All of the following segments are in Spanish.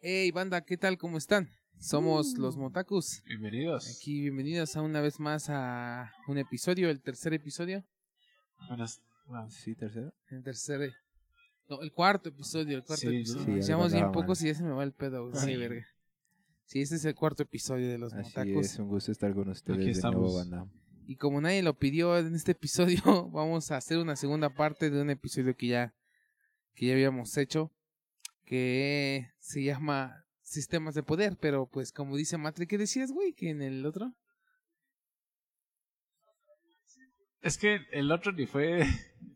Hey, banda, ¿qué tal? ¿Cómo están? Somos los Uh. Motakus. Bienvenidos. Aquí, bienvenidos a una vez más a un episodio, el tercer episodio. Buenas. bueno, Sí, tercero. El tercer. No, el cuarto episodio, el cuarto Sí, episodio. sí, Llevamos bien pocos y ya se me va el pedo. Sí, Sí. verga. Sí, este es el cuarto episodio de los Así Motakus. es, un gusto estar con ustedes Aquí de nuevo, estamos. banda. Y como nadie lo pidió en este episodio, vamos a hacer una segunda parte de un episodio que ya, que ya habíamos hecho, que se llama Sistemas de Poder, pero pues como dice Matri, ¿qué decías, güey? Que en el otro... Es que el otro ni fue.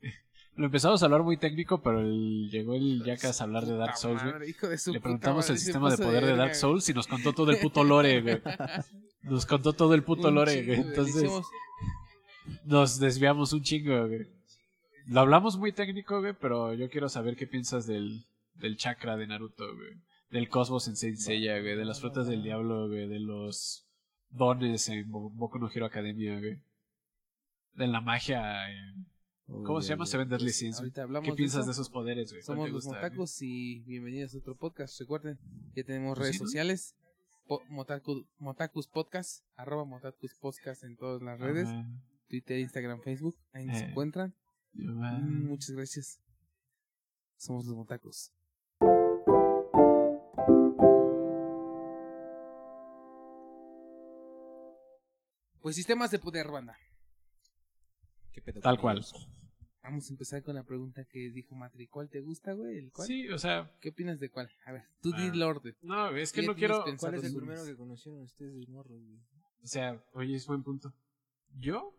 Lo empezamos a hablar muy técnico, pero el- llegó el Jackass a hablar de Dark Souls, güey. Le preguntamos madre, el sistema de poder de Dark Souls y nos contó todo el puto lore, güey. Nos contó todo el puto Un lore, güey. güey, Entonces hicimos- nos desviamos un chingo, güey. Lo hablamos muy técnico, güey, pero yo quiero saber qué piensas del, del chakra de Naruto, güey. Del cosmos en Saint Seiya, güey. De las frutas del diablo, güey. De los dones en Bo- Boku no Hero Academia, güey. De la magia. en- ¿Cómo Uy, se llama? uy, Seven Deadly pues, Sins, ¿Qué piensas de esos poderes, Somos los gusta, güey? Motacos y bienvenidos a otro podcast. Recuerden, ya tenemos redes sí, ¿no? sociales. Po- Motaku- Motakus Podcast, arroba Motakus Podcast en todas las redes. Twitter, Instagram, Facebook. Ahí nos Eh. encuentran. Muchas gracias. Somos los Motacos. Pues sistemas de poder, banda. ¿Qué pedo Tal cual. Vamos a empezar con la pregunta que dijo Matri. ¿Cuál te gusta, güey? ¿El cuál? Sí, o sea. ¿Qué opinas de cuál? A ver, tú Ah. di el orden. No, es que no quiero. ¿Cuál es el los primero unos. que conocieron ustedes de morros, güey? O sea, oye, es buen punto. Yo.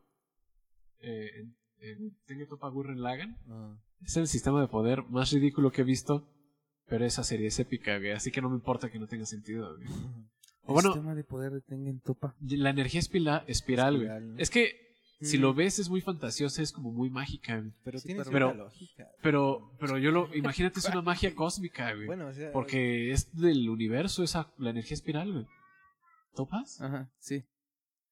Eh, en Tengen Toppa Gurren Lagann. Ah, Es el sistema de poder más ridículo que he visto. Pero esa serie es épica, güey. Así que no me importa que no tenga sentido, güey. O bueno, Sistema de poder Topa. la energía espila- espiral, güey. Espiral, ¿no? Es que si Mm. lo ves es muy fantasiosa, es como muy mágica, güey. Pero Sí, tiene pero- cierta lógica. Pero, pero yo lo. Imagínate, es una magia cósmica, güey. Bueno, o sea... Porque es del universo, esa, la energía espiral, güey. ¿Topas? Ajá, sí.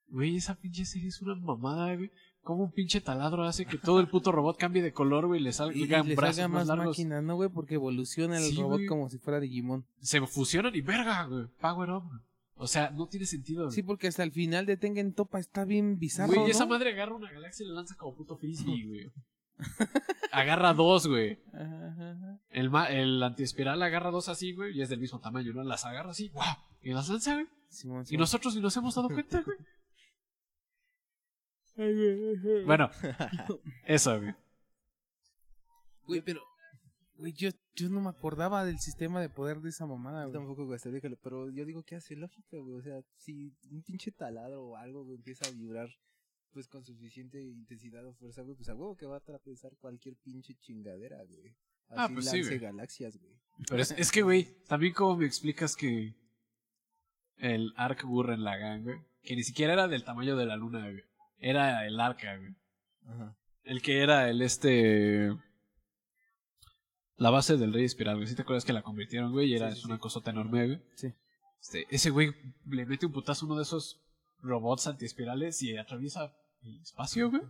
Güey, esa pinche serie es una mamada, güey. Como un pinche taladro hace que todo el puto robot cambie de color, güey, y le Y, salgan y le brazos salga más más largos. máquina, ¿no, güey? Porque evoluciona el Sí, robot güey. como si fuera Digimon. Se fusionan y verga, güey. Power up. güey. O sea, no tiene sentido. güey. Sí, porque hasta el final de Tengen Topa está bien bizarro, Güey, ¿no? esa madre agarra una galaxia y la lanza como puto frisbee, güey. agarra dos, güey. Ajá, ajá. El, ma- el antiespiral agarra dos así, güey, y es del mismo tamaño, ¿no? Las agarra así, ¡guau! Y las lanza, güey. Y nosotros ni nos hemos dado cuenta, güey. Bueno, eso, güey. Güey, pero... Güey, yo, yo no me acordaba del sistema de poder de esa mamada, güey. tampoco, güey, pero yo digo que hace lógica, güey. O sea, si un pinche taladro o algo, güey, empieza a vibrar, pues con suficiente intensidad o fuerza, güey, pues a huevo que va a atravesar cualquier pinche chingadera, güey. Ah, Así pues sí, güey. galaxias, güey. Pero es, es que, güey, también como me explicas que el Ark Gurren Lagann, güey, que ni siquiera era del tamaño de la luna, güey. Era el Arca, güey. Ajá. El que era el este... La base del Rey Espiral, güey. ¿Sí te acuerdas que la convirtieron, güey? Y era Sí, sí, es una sí. cosota enorme, güey. Sí. Este, ese güey le mete un putazo a uno de esos robots antiespirales y atraviesa el espacio, güey.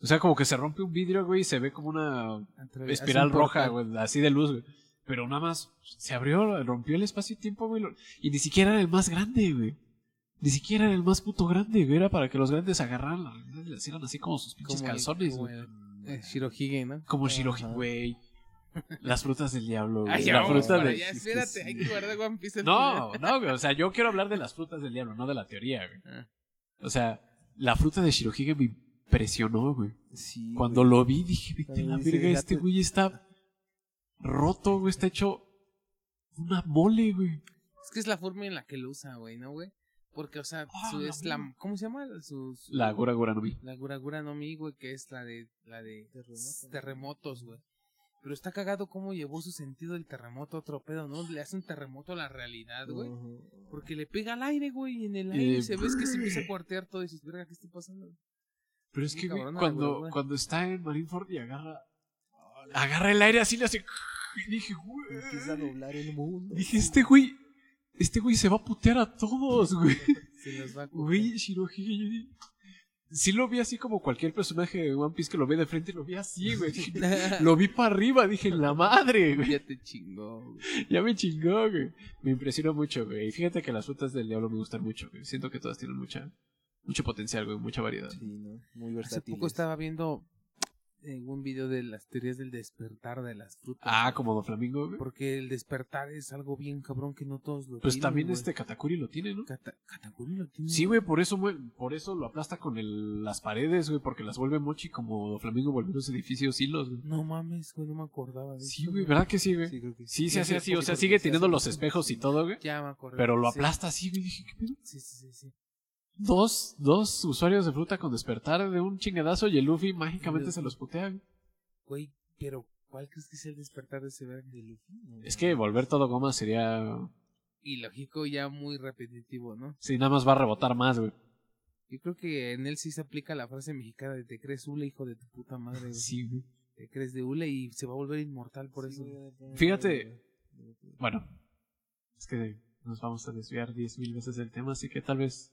O sea, como que se rompe un vidrio, güey, y se ve como una espiral un roja, güey, así de luz, güey. Pero nada más se abrió, rompió el espacio y tiempo, güey. Y ni siquiera era el más grande, güey. Ni siquiera era el más puto grande, güey. Era para que los grandes agarraran, le hicieran así como sus pinches Como el- calzones, como güey. el- eh, Shirohige, ¿no? Como Shiroji, Ajá. güey. Las frutas del diablo, güey. Ay, ya, la vamos fruta de... Sí, espérate, sí. hay que guardar One Piece No, no, güey. O sea, yo quiero hablar de las frutas del diablo, no de la teoría, güey. Ah. O sea, la fruta de Shirohige me impresionó, güey. Sí. Cuando güey. lo vi dije, vete la verga, ya este te- güey está roto, güey. Está hecho una mole, güey. Es que es la forma en la que lo usa, güey, ¿no, güey? Porque, o sea, Ah, su, es la... ¿Cómo se llama? Su, su- La Gura Gura no Vi. La Guragura no Mi, güey, que es la de... La de terremotos, güey. Pero está cagado cómo llevó su sentido del terremoto a otro pedo, ¿no? Le hace un terremoto a la realidad, güey. Porque le pega al aire, güey, y en el Y- aire se ves que se empieza a cuartear todo y dices, verga, ¿qué está pasando? Pero es que, cabrona cuando, cuando está en Marineford y agarra. Agarra el aire así, le hace. Y dije, güey. Empieza a doblar el mundo. Dije, este güey. Este güey se va a putear a todos, güey. Se los va a. Güey, Shirohige. Sí lo vi así como cualquier personaje de One Piece que lo ve de frente, lo vi así, güey. Lo vi para arriba, dije, la madre, güey. Ya te chingó, güey. Ya me chingó, güey. Me impresionó mucho, güey. Y fíjate que las frutas del diablo me gustan mucho, güey. Siento que todas tienen mucha, mucho potencial, güey, mucha variedad. Sí, ¿no? Muy Hace versátil. poco estaba viendo en un video de las teorías del despertar de las frutas. Ah, güey. como Doflamingo, güey. Porque el despertar es algo bien cabrón que no todos lo Pues tienen, también güey. este Katakuri lo tiene, ¿no? Kata- Katakuri lo tiene. Sí, güey, por eso, mue- por eso lo aplasta con el, las paredes, güey, porque las vuelve mochi como Flamingo volvió los edificios hilos, güey. No mames, güey, no me acordaba de Sí, eso, güey, ¿verdad que sí, güey? Sí, creo que Sí, se Sí, hace sí, así, o sea, sigue se teniendo hace los espejos y todo, güey. Ya me acordé. Pero lo Sí. aplasta así, güey. Dije, ¿qué pedo? Sí, sí, sí, sí. Dos, dos usuarios de fruta con despertar de un chingadazo y el Luffy mágicamente Luffy. se los putea, güey. Pero ¿cuál crees que es el despertar de ese verga? Es que volver todo goma sería... Y lógico, ya muy repetitivo, ¿no? Sí, nada más va a rebotar más, güey. Yo creo que en él sí se aplica la frase mexicana de te crees hule, hijo de tu puta madre. güey. Sí, güey. Te crees de hule y se va a volver inmortal por eso. Fíjate. Bueno, es que nos vamos a desviar diez mil veces del tema, así que tal vez...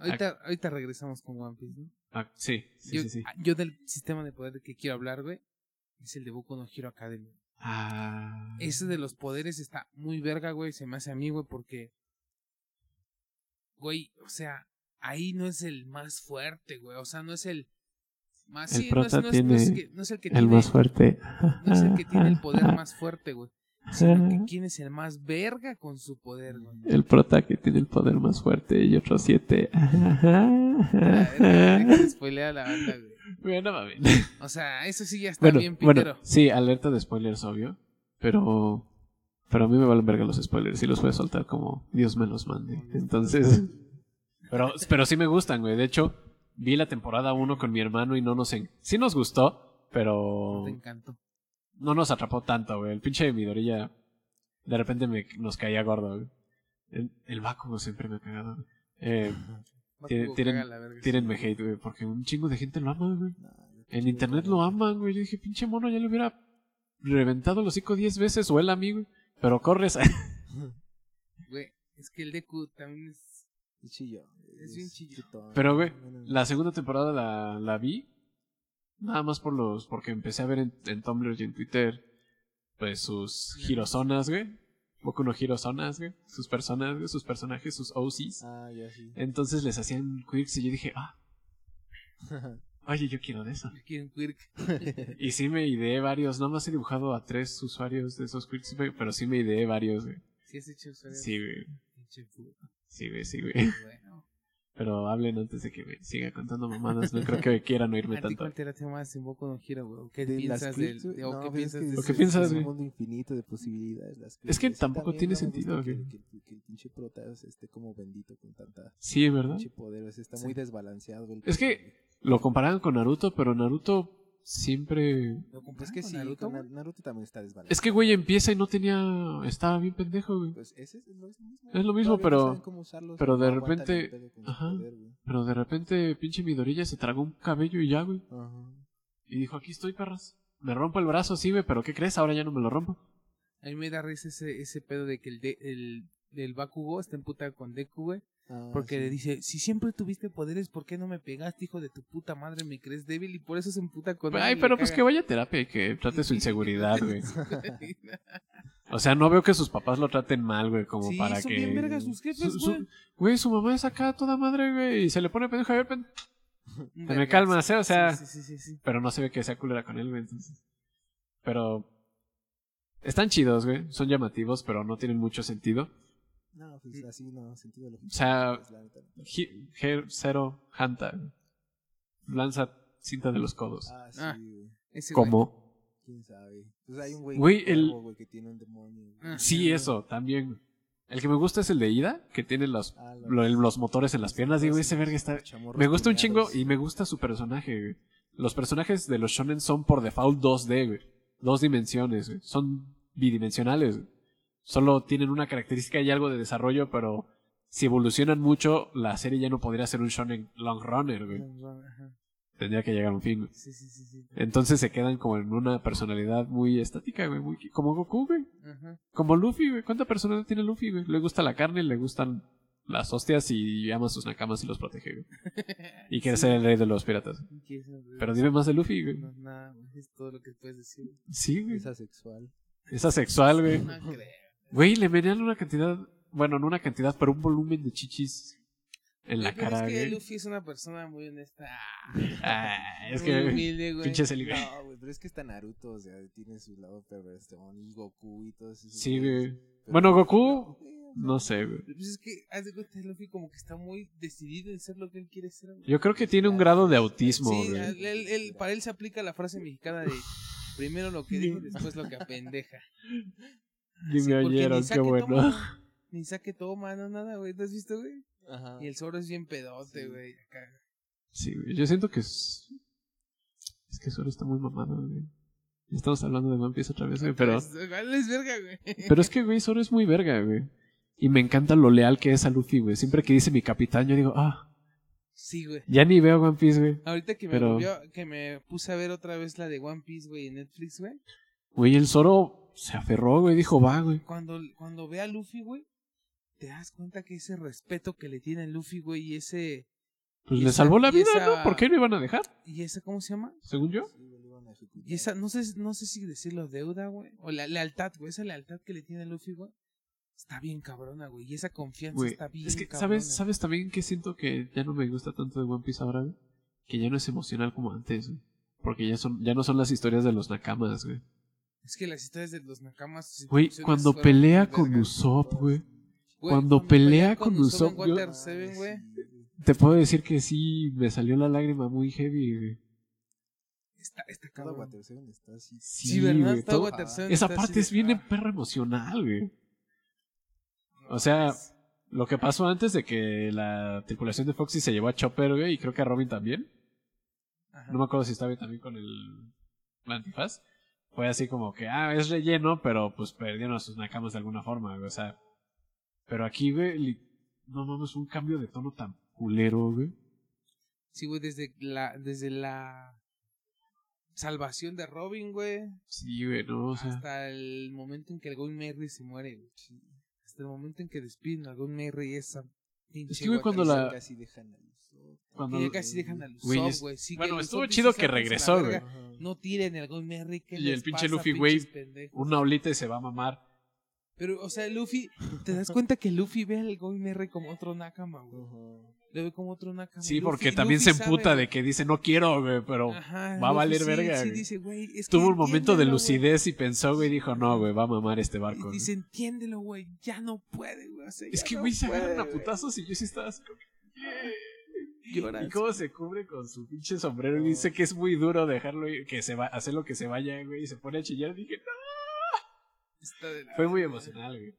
Ahorita, ahorita regresamos con One Piece, ¿no? Ah, sí, sí, yo, sí, sí. yo del sistema de poder que quiero hablar, güey, es el de Boku no Hero Academy. Ah... Ese de los poderes está muy verga, güey. Se me hace a mí, güey, porque. Güey, o sea, ahí no es el más fuerte, güey. O sea, no es el. Más, El sí, no es, prota no es- no es tiene que- no es el que El tiene. más fuerte. No es el que tiene el poder más fuerte, güey. Quién es el más verga con su poder, güey. El prota que tiene el poder más fuerte y otros siete. Ah, spoilea a la banda, güey. Bueno, mames. O sea, eso sí ya está Bueno, bien bueno, pitero. sí, alerta de spoilers, obvio. Pero. Pero a mí me valen verga los spoilers y los voy a soltar como Dios me los mande. Entonces. Pero, pero sí me gustan, güey. De hecho, vi la temporada 1 con mi hermano y no nos. En... Sí nos gustó, pero. Te encantó. No nos atrapó tanto, güey. El pinche Midorilla. De repente me, nos caía gordo, güey. El, el Bakugo siempre me ha cagado, güey. Eh, sí. tírenme hate, güey, porque un chingo de gente lo ama, güey. Nah, En internet lo aman, güey. Yo dije, pinche mono, ya le hubiera reventado el hocico 10 veces o él a mí, güey. Pero corres. Güey, es que el Deku también es. Es chillo. Es bien chillo. Pero, güey, la segunda temporada la, la vi. Nada más por los. Porque empecé a ver en, en Tumblr y en Twitter. Pues sus girozonas, güey. Boku no girozonas, güey. Sus personas, güey. Sus personajes, sus OCs. Ah, ya sí. Entonces les hacían quirks y yo dije, ah, oye, yo quiero de eso. Aquí en Quirk. Y sí me ideé varios. Nada más he dibujado a tres usuarios de esos quirks, güey. Pero sí me ideé varios, güey. Sí, has hecho usuario. Sí, güey. Sí, güey, sí, güey. Bueno. Pero hablen antes de que me siga contando mamadas. No creo que quieran oírme ¿A ti tanto. cuál te late más en Boku no Hero, güey? ¿Qué las piensas del, de- o no, qué pues es piensas que de ¿Lo es- que ese- piensas, un mundo infinito de posibilidades. Las Es que tampoco tiene sentido, Que, güey. que- que el pinche prota esté como bendito con tanta Sí, ¿verdad? pinche poder. o sea, está Sí. muy desbalanceado. el Es que-. Lo comparaban con Naruto, pero Naruto siempre... ¿Lo comparas Es que sí, Naruto, con también está desbalanceado. Es que, güey, empieza y no tenía... Estaba bien pendejo, güey. Pues ese es lo mismo. Es lo mismo, no pero- pero de no el repente- ajá. poder. Pero de repente, pinche Midorilla se tragó un cabello y ya, güey. Ajá. Y dijo, aquí estoy, perras. Me rompo el brazo, sí, güey, pero ¿qué crees? Ahora ya no me lo rompo. A mí me da risa ese, ese pedo de que el, de, el del Bakugo está emputado con Deku, güey. Ah, Porque sí. le dice, si siempre tuviste poderes, ¿por qué no me pegaste, hijo de tu puta madre? Me crees débil y por eso se emputa con él Ay, pero pues caga. que vaya a terapia y que trate su inseguridad, güey. O sea, no veo que sus papás lo traten mal, güey, como sí, para son que... bien vergas sus jefes, Su- su- güey. Güey, su mamá es acá toda madre, güey, y se le pone pendejo a ver, pen- Un me calmas, ¿eh? O sea- Sí, sí, sí, sí, sí. pero no se ve que sea culera con él, güey, entonces. Pero están chidos, güey, son llamativos, pero no tienen mucho sentido. No, pues así no, sentido lógico. O sea, Pues, Zero Hanta lanza cinta de los codos. Ah, sí, Ah. güey. Ese güey. ¿Cómo? ¿Quién sabe? Pues hay un güey, Güey, cuervo, el- güey, que tiene un demonio. güey. Ah. Sí, eso, también. El que me gusta es el de Ida, que tiene los, Ah, lo- los motores en las piernas. Digo, ese verga está... Me gusta un chingo y me gusta su personaje, güey. Los personajes de los shonen son por default 2D, güey. Dos dimensiones, güey. Son bidimensionales, güey. Solo tienen una característica y algo de desarrollo, pero si evolucionan mucho, la serie ya no podría ser un shonen long runner, güey. Tendría que llegar a un fin, güey. Sí, sí, sí. Entonces se quedan como en una personalidad muy estática, güey. Muy, como Goku, güey. Ajá. Como Luffy, güey. ¿Cuánta personalidad tiene Luffy, güey? Le gusta la carne, le gustan las hostias y ama a sus nakamas y los protege, güey. Y quiere ser el rey de los piratas. Pero dime más de Luffy, güey. No, nada, es todo lo que puedes decir. Sí, güey. Es asexual. Es asexual, güey. No creo. Güey, le venían una cantidad, bueno, no una cantidad, pero un volumen de chichis en la Pero cara, es que güey. Luffy es una persona muy honesta. Ah, es muy que, humilde, güey. pinche güey. No, güey, pero es que está Naruto, o sea, tiene su lado perverso, y Goku y todos esos. Sí, güey. Pero- Bueno, Goku, no sé, güey. Pues es que, haz de cuenta, Luffy como que está muy decidido en ser lo que él quiere ser. güey. Yo creo que tiene un grado de autismo, Sí, güey. él- él- él- para él se aplica la frase mexicana de primero lo que dijo y después lo que apendeja. Me oyeron, qué saque bueno. toma, Ni saque toma, no nada, güey. ¿Te has visto, güey? Ajá. Y el Zoro es bien pedote, Sí. güey. acá. Sí, güey. Yo siento que es. Es que solo está muy mamado, güey. Ya Estamos hablando de One Piece otra vez, güey. Pero, Es, igual es verga, güey. pero es que, güey, Zoro es muy verga, güey. Y me encanta lo leal que es a Luffy, güey. Siempre que dice mi capitán, yo digo, ah, Sí, güey. ya ni veo One Piece, güey. Ahorita que me Pero- volvió, que me puse a ver otra vez la de One Piece, güey, en Netflix, güey. Güey, el Zoro se aferró, güey. Dijo, va, güey. Cuando, cuando ve a Luffy, güey, te das cuenta que ese respeto que le tiene a Luffy, güey, y ese, Pues Y le esa- salvó la vida, esa- ¿no? ¿Por qué lo iban a dejar? y esa, ¿cómo se llama? Según yo. Y esa, no sé, no sé si decirlo deuda, güey, o la lealtad, güey, esa lealtad que le tiene a Luffy, güey, está bien cabrona, güey, y esa confianza Güey, está bien es que, cabrona. ¿sabes, ¿sabes también que siento que ya no me gusta tanto de One Piece ahora, güey? Que ya no es emocional como antes, güey. Porque ya son, ya no son las historias de los nakamas, güey. Es que las historias de los nakamas... Güey, cuando pelea con. Usopp, güey. Cuando pelea con Usopp en yo- Water Seven, güey, Te puedo decir que sí, me salió la lágrima muy heavy, güey. está, está. Water Seven está así. Sí, ¿verdad? Todo todo- Water Seven Esa está así parte de- es bien ah, perra emocional, güey. O sea. Lo que pasó antes de que la tripulación de Foxy se llevó a Chopper, güey, y creo que a Robin también. Ajá. No me acuerdo si estaba también con el la antifaz. Fue así como que, ah, es relleno, pero pues perdieron a sus nakamas de alguna forma, güey. O sea, pero aquí, güey, no mames, un cambio de tono tan culero, güey. Sí, güey, desde la, desde la salvación de Robin, güey, Sí, güey, no, o sea. hasta el momento en que el Going Merry se muere, güey. Hasta el momento en que despiden al Going Merry esa pinche Es que, güey, cuando la- Casi dejan al. Cuando- Que ya casi dejan al Güey, Usopp, es- güey. Sí, bueno, el estuvo chido que "Sáquense a regresó, Ajá. No tiren el Going Merry. ¿qué Y les el pinche pasa, Luffy, güey, pinches pendejos?" Una olita y se va a mamar. Pero, o sea, Luffy, ¿te das cuenta que Luffy ve al Going Merry como otro Nakama, güey? Ajá. Lo ve como otro Nakama. Sí, Luffy- porque también Luffy se emputa güey. de que dice, no quiero, güey, pero Ajá, va a valer sí, verga, Sí, güey. dice, güey, es que tuvo un momento de güey. lucidez y pensó, güey, y dijo, no, güey, va a mamar este barco. Y güey". dice, entiéndelo, güey, ya no puede, güey. o sea, Es que, no güey, se agarran a güey". putazos y yo sí estaba así como... Y cómo se cubre con su pinche sombrero y dice que es muy duro dejarlo ir, que se va, hacer lo que se vaya, güey, y se pone a chillar. Dije, no. De Fue muy emocional, güey.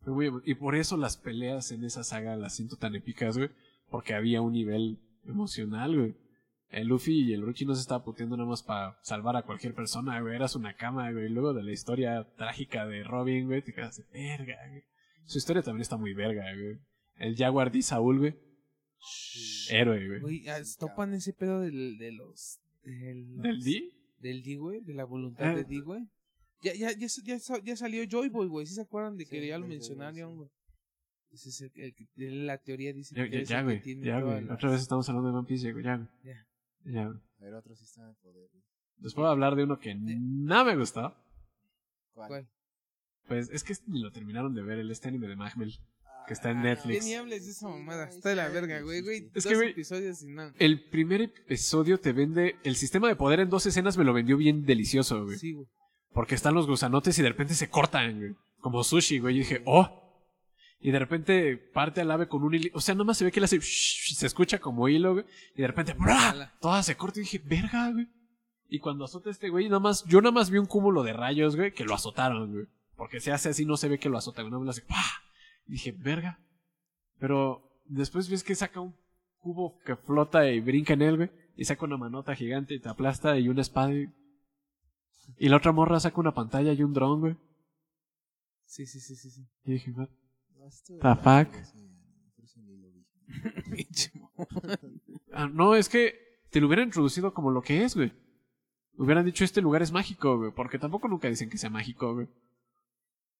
Fue muy emo- Y por eso las peleas en esa saga las siento tan épicas, güey. Porque había un nivel emocional, güey. El Luffy y el Ruchi no se estaba puteando nada más para salvar a cualquier persona, güey. Eras una cama, güey. Y luego de la historia trágica de Robin, güey, te quedas de verga, güey. Su historia también está muy verga, güey. El Jaguar D. Saúl, güey. Héroe, güey. Ah, topan ese pedo del, de los... de los- ¿Del D? Del D, güey, de la voluntad Ah. de D, güey. Ya, ya, ya, ya, ya salió Joy Boy, güey. ¿Sí se acuerdan de que Sí, ya lo mencionaron, güey? Ese es el, la teoría dice Ya, que ya, es ya, el güey. que tiene Ya, güey. las- Otra vez estamos hablando de One Piece, ya, güey. Ya, güey. Ya. Ya, güey. A ver, otro sistema de poder. güey. Les puedo hablar de uno que no me gustó. ¿Cuál? ¿Cuál? Pues es que ni lo terminaron de ver, el este anime de Magmel. Que está en Ah, Netflix. ¿Qué ni hables de esa mamada? Está de la verga, güey, güey. Es Dos que, güey, episodios y nada. El primer episodio te vende. El sistema de poder en dos escenas me lo vendió bien delicioso, güey. Sí, güey. Porque están los gusanotes y de repente se cortan, güey. Como sushi, güey. Y dije, oh. Y de repente parte al ave con un hilo. O sea, nomás se ve que le hace. shh, se escucha como hilo, güey. Y de repente, ¡bra! Toda se corta y dije, verga, güey. Y cuando azota este güey, nada más. Yo nada más vi un cúmulo de rayos, güey, que lo azotaron, güey. Porque se hace así, no se ve que lo azota, güey. No me lo hace. ¡pah! Y dije, verga. Pero después ves que saca un cubo que flota y brinca en él, güey. Y saca una manota gigante y te aplasta y una espada. Y, y la otra morra saca una pantalla y un dron, güey. Sí, sí, sí, sí, sí. Y dije, estuvo The fuck? Ah, no, es que te lo hubieran introducido como lo que es, güey. Hubieran dicho este lugar es mágico, güey. Porque tampoco nunca dicen que sea mágico, güey.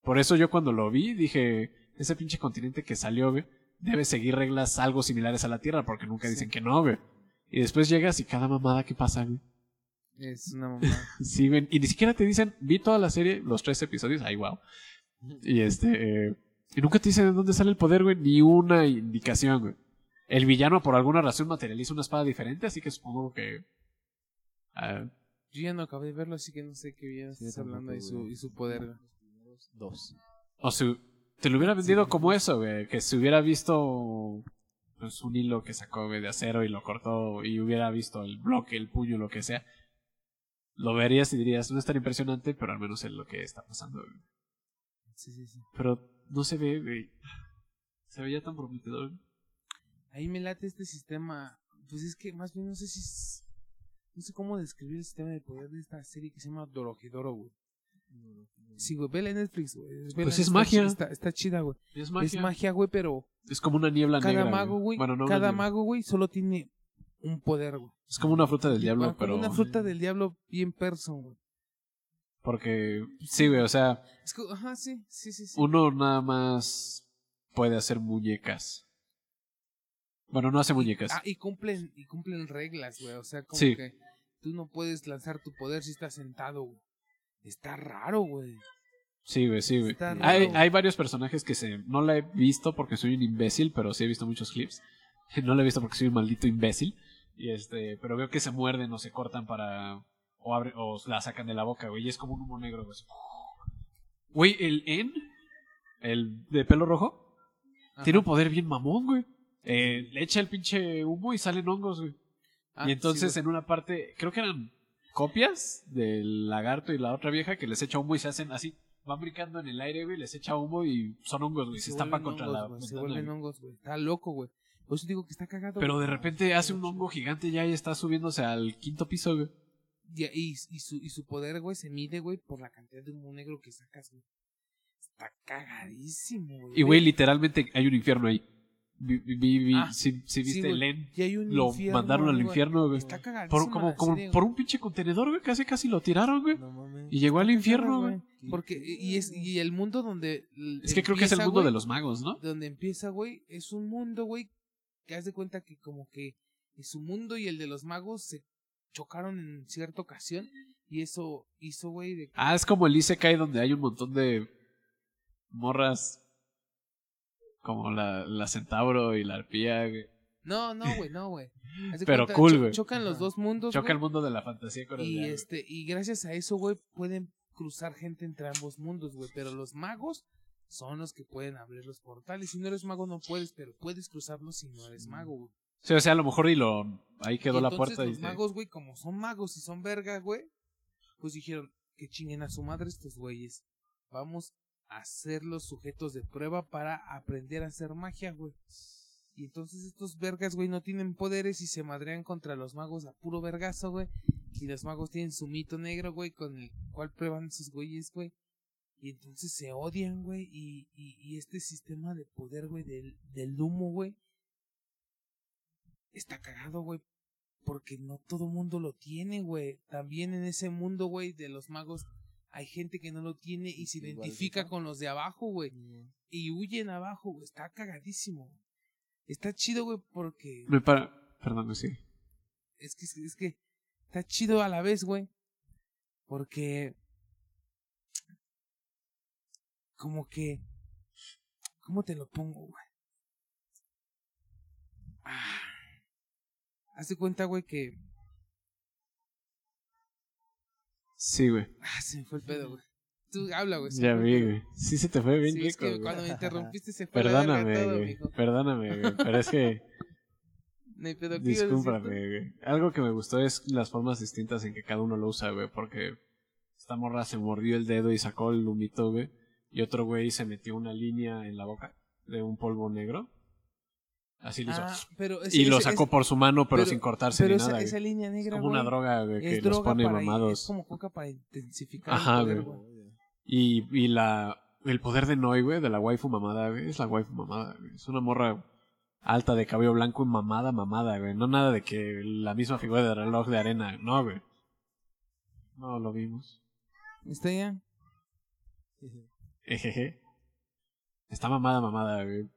Por eso yo cuando lo vi dije, ese pinche continente que salió, güey, debe seguir reglas algo similares a la Tierra, porque nunca dicen que no, güey. Y después llegas y cada mamada que pasa, güey. Es una mamada. Sí, güey. Y ni siquiera te dicen, vi toda la serie, los tres episodios, ay, wow. Y este, eh, y nunca te dicen de dónde sale el poder, güey, ni una indicación, güey. El villano por alguna razón materializa una espada diferente, así que supongo que... ah, Yo ya no acabé de verlo, así que no sé qué bien Sí, estás hablando y su, güey. y su poder. Güey. Los primeros Dos. o si te lo hubiera vendido como eso, güey, que si hubiera visto pues, un hilo que sacó, güey, de acero y lo cortó y hubiera visto el bloque, el puño, lo que sea, lo verías y dirías, no es tan impresionante, pero al menos es lo que está pasando, güey. Sí, sí, sí. Pero no se ve, güey. Se veía tan prometedor. Ahí me late este sistema. Pues es que más bien no sé si. es- No sé cómo describir el sistema de poder de esta serie que se llama Dorohedoro, güey. Sí, güey, vela en Netflix, güey. Vela, Pues es está magia. Está, está chida, güey. Es Es magia. güey, pero Es como una niebla cada negra. mago, güey, Bueno, no una cada mago, güey, solo tiene un poder, güey. Es como una fruta del diablo, como pero. una fruta del diablo bien person, güey. Porque. Sí, güey, o sea, Es que, ajá, sí, sí, sí, sí. uno nada más puede hacer muñecas. Bueno, no hace muñecas. Ah, y cumplen, y cumplen reglas, güey. O sea, como Sí. que tú no puedes lanzar tu poder si estás sentado, güey. Está raro, güey. Sí, güey, sí, güey. Está Hay, raro. hay varios personajes que se. No la he visto porque soy un imbécil, pero sí he visto muchos clips. No la he visto porque soy un maldito imbécil. Y este. Pero veo que se muerden o se cortan para. O, abre, o la sacan de la boca, güey. Y es como un humo negro, güey. Güey, el En. El de pelo rojo. Ajá. Tiene un poder bien mamón, güey. Eh, le echa el pinche humo y salen hongos, güey. Ah, y entonces sí, en una parte, creo que eran copias del lagarto y la otra vieja que les echa humo y se hacen así. Van brincando en el aire, güey, les echa humo y son hongos, güey. Se, estampan contra hongos, la güey, Se vuelven hongos, güey. Está loco, güey. Por eso digo que está cagado. Pero de repente hace un hongo gigante ya y está subiéndose al quinto piso, güey. Y, y, y su, y su poder, güey, se mide, güey, por la cantidad de humo negro que sacas, güey. Está cagadísimo, güey. Y, güey, literalmente hay un infierno ahí. Vi, vi, vi- Ah, si, si viste el Len, Y hay un lo infierno, mandaron al infierno, güey. Está. Por, como, como por un pinche contenedor, güey, casi casi lo tiraron, güey. No. Y llegó al infierno, güey. Porque, y, es, y el mundo donde. Es que creo que es el mundo güey, de los magos, ¿no? donde empieza, güey, es un mundo, güey, que haz de cuenta que como que su mundo y el de los magos se chocaron en cierta ocasión y eso hizo, güey, de que- Ah, es como el Isekai donde hay un montón de morras como la, la centauro y la arpía, güey. No, no, güey, no, güey. Pero cuenta, cool, cho- güey. Chocan los dos mundos, Choca güey, el mundo de la fantasía con el y real, güey. este y gracias a eso, güey, pueden cruzar gente entre ambos mundos, güey, pero los magos son los que pueden abrir los portales. Si no eres mago no puedes, pero puedes cruzarlos si no eres mago, güey. Sí, o sea, a lo mejor y lo ahí quedó Y la puerta y los te- magos, güey, como son magos y son verga, güey, pues dijeron que chinguen a su madre estos güeyes. Vamos a hacer los sujetos de prueba para aprender a hacer magia, güey. Y entonces estos vergas, güey, no tienen poderes y se madrean contra los magos a puro vergazo, güey. Y los magos tienen su mito negro, güey, con el cual prueban sus güeyes, güey. Y entonces se odian, güey. Y, y, y este sistema de poder, güey, del, del humo, güey. Está cagado, güey. Porque no todo mundo lo tiene, güey. También en ese mundo, güey, de los magos hay gente que no lo tiene y se Igual identifica con los de abajo, güey. Y huyen abajo, güey. Está cagadísimo. güey. Está chido, güey, porque Me para... Perdón, sí. es que es que está chido a la vez, güey. Porque como que ¿cómo te lo pongo, güey? Ah. Haz de cuenta, güey, que Sí, güey. ah, se me fue el pedo, güey. Tú habla, güey. Ya vi, güey. Sí se te fue bien Sí, es rico, que güey. cuando me interrumpiste se fue Perdóname, todo, güey. mijo. Perdóname, güey. Pero es que... No hay pedo. Discúlpame, güey. Algo que me gustó es las formas distintas en que cada uno lo usa, güey. Porque esta morra se mordió el dedo y sacó el humito, güey. Y otro güey se metió una línea en la boca de un polvo negro. Así lo hizo. Ah, pero y lo sacó por su mano, pero, pero- sin cortarse pero ni esa, nada. esa güey. línea negra, es como una droga, que los pone para, mamados. Es como coca para intensificar Ajá, el poder, güey. güey. Y, y la, el poder de Noi, güey, de la waifu mamada, güey, es la waifu mamada, güey. Es una morra alta de cabello blanco y mamada, mamada, güey. No nada de que la misma figura de reloj de arena, no, güey. No, lo vimos. ¿Está ya? Ejeje. Está mamada, mamada, güey.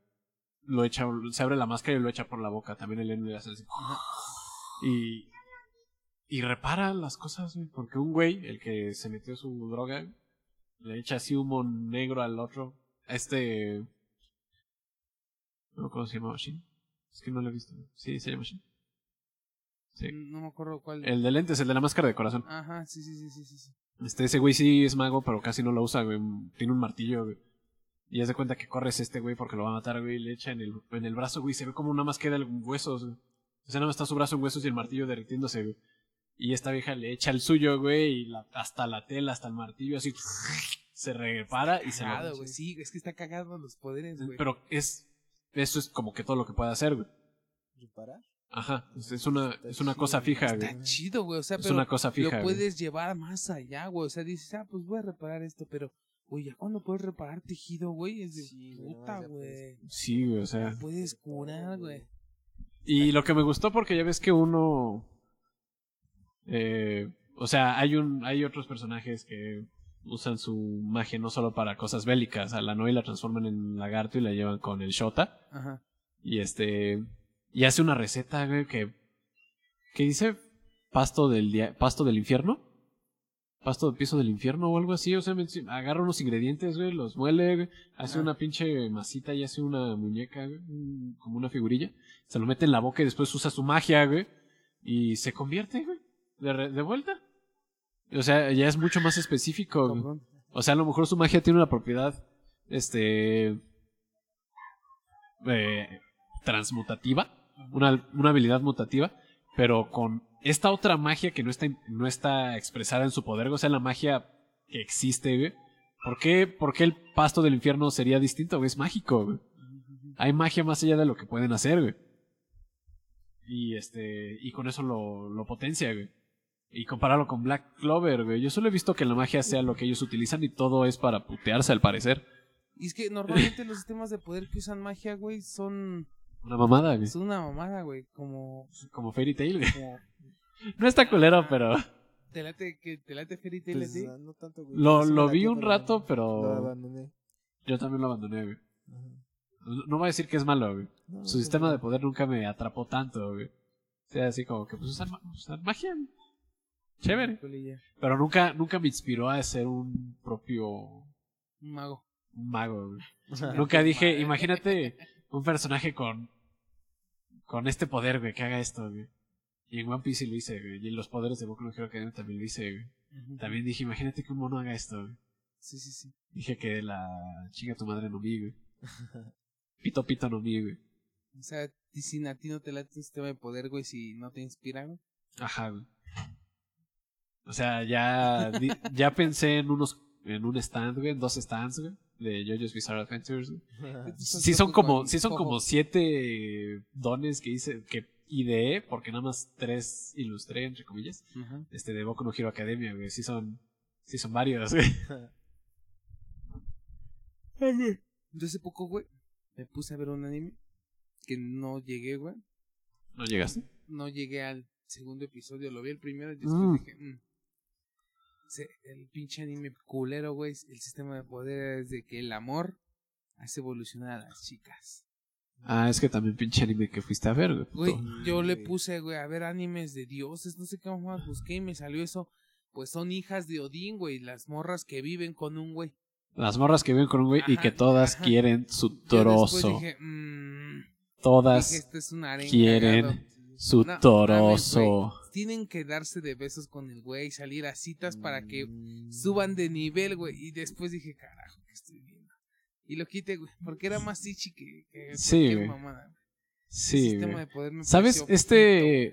Lo echa, se abre la máscara y lo echa por la boca. También el hace así. Y. Y repara las cosas, güey. Porque un güey, el que se metió su droga, le echa así humo negro al otro. A Este. No, ¿Cómo se llama Shin? Es que no lo he visto. Sí, se llama Shin. Sí. No me acuerdo cuál. El de lentes, el de la máscara de corazón. Ajá, sí, sí, sí, sí, sí, sí. Este, ese güey sí es mago, pero casi no lo usa, güey. Tiene un martillo, güey. Y ya se cuenta que corres este güey porque lo va a matar, güey. Y le echa en el, en el brazo, güey. Se ve como nada más queda el huesos, güey. O sea, nada más está su brazo en huesos y el martillo derritiéndose, güey. Y esta vieja le echa el suyo, güey. Y la- hasta la tela, hasta el martillo, así. Se repara y se lo. Güey. Sí, es que está cagado los poderes, güey. Pero es. Eso es como que todo lo que puede hacer, güey. ¿Reparar? Ajá. Es es una, es una cosa fija, güey. Está chido, güey. O sea, Es pero una cosa fija, lo güey. puedes llevar más allá, güey. O sea, dices, ah, pues voy a reparar esto, pero, güey, ya cuando puedes reparar tejido, güey, es de Sí, puta, güey. Sí, güey, o sea. Puedes curar, güey. Y lo que me gustó porque ya ves que uno eh, o sea, hay un hay otros personajes que usan su magia no solo para cosas bélicas, a la Noi la transforman en lagarto y la llevan con el Shota Ajá. y este y hace una receta güey, que que dice pasto del dia- pasto del infierno. Pasto de piso del infierno o algo así, o sea, agarra unos ingredientes, güey, los muele, güey, hace Ah. una pinche masita y hace una muñeca, güey, como una figurilla se lo mete en la boca y después usa su magia, güey, y se convierte, güey, de, re- de vuelta. O sea, ya es mucho más específico. güey. O sea, a lo mejor su magia tiene una propiedad, este, eh, transmutativa, una, una habilidad mutativa, pero con esta otra magia que no está, no está expresada en su poder, o sea, la magia que existe, güey. ¿Por qué, por qué el pasto del infierno sería distinto? güey? Es mágico, güey. Hay magia más allá de lo que pueden hacer, güey. Y este, y con eso lo, lo potencia, güey. Y compararlo con Black Clover, güey. Yo solo he visto que la magia sea lo que ellos utilizan y todo es para putearse al parecer. Y es que normalmente los sistemas de poder que usan magia, güey, son, Una mamada, güey. son una mamada, güey. Como, Como Fairy Tail, güey. como, No está culero, pero te late, que te late Fairy Tail Pues, a ti? ah, no tanto, güey. lo, lo vi un pero rato, no- Lo pero abandoné. yo también lo abandoné, güey. Ajá. No no voy a decir que es malo, güey. No, Su sistema no. de poder nunca me atrapó tanto, güey. O sea, así como que pues usan, usan magia. Chévere. Pero nunca, nunca me inspiró a ser un propio Un mago. un mago, güey. Nunca dije, imagínate un personaje con con este poder, güey, que haga esto, güey. Y en One Piece sí lo hice, güey. Y en los poderes de Boku no Hero Academia también lo hice, güey. También dije, imagínate que un mono haga esto, güey. Sí, sí, sí. Dije que la chinga tu madre no vi, güey. Pito pito no vi, güey. O sea, si a ti no te late un sistema de poder, güey, si no te inspira, güey. Ajá, güey. O sea, ya, ya pensé en unos, en un stand, güey, en dos stands, güey, de JoJo's Bizarre Adventures. Sí son como, sí son como siete dones que hice, que ideé, porque nada más tres ilustré, entre comillas, este, de Boku no Hero Academia, güey. Sí son, sí son varios, güey. Yo hace poco, güey, me puse a ver un anime que no llegué, güey. ¿No llegaste? No llegué al segundo episodio, lo vi el primero y después Mm. dije, mm. Se- el pinche anime culero, güey, el sistema de poder es de que el amor hace evolucionar a las chicas. Ah, es que también pinche anime que fuiste a ver, güey. Yo le puse, güey, a ver animes de dioses, no sé qué más busqué y me salió eso. Pues son hijas de Odín, güey, las morras que viven con un güey. Las morras que viven con un güey y que todas ajá. quieren su Yo trozo. dije, mmm, Todas dije, esto es un harén quieren cagado. su No, mames. Tienen que darse de besos con el güey, salir a citas para que Mm. suban de nivel, güey. Y después dije, carajo, ¿qué estoy viendo? Y lo quité, güey, porque era más ichi que, que Sí, mamada. güey. El Sí, sistema de poder me ¿Sabes? Este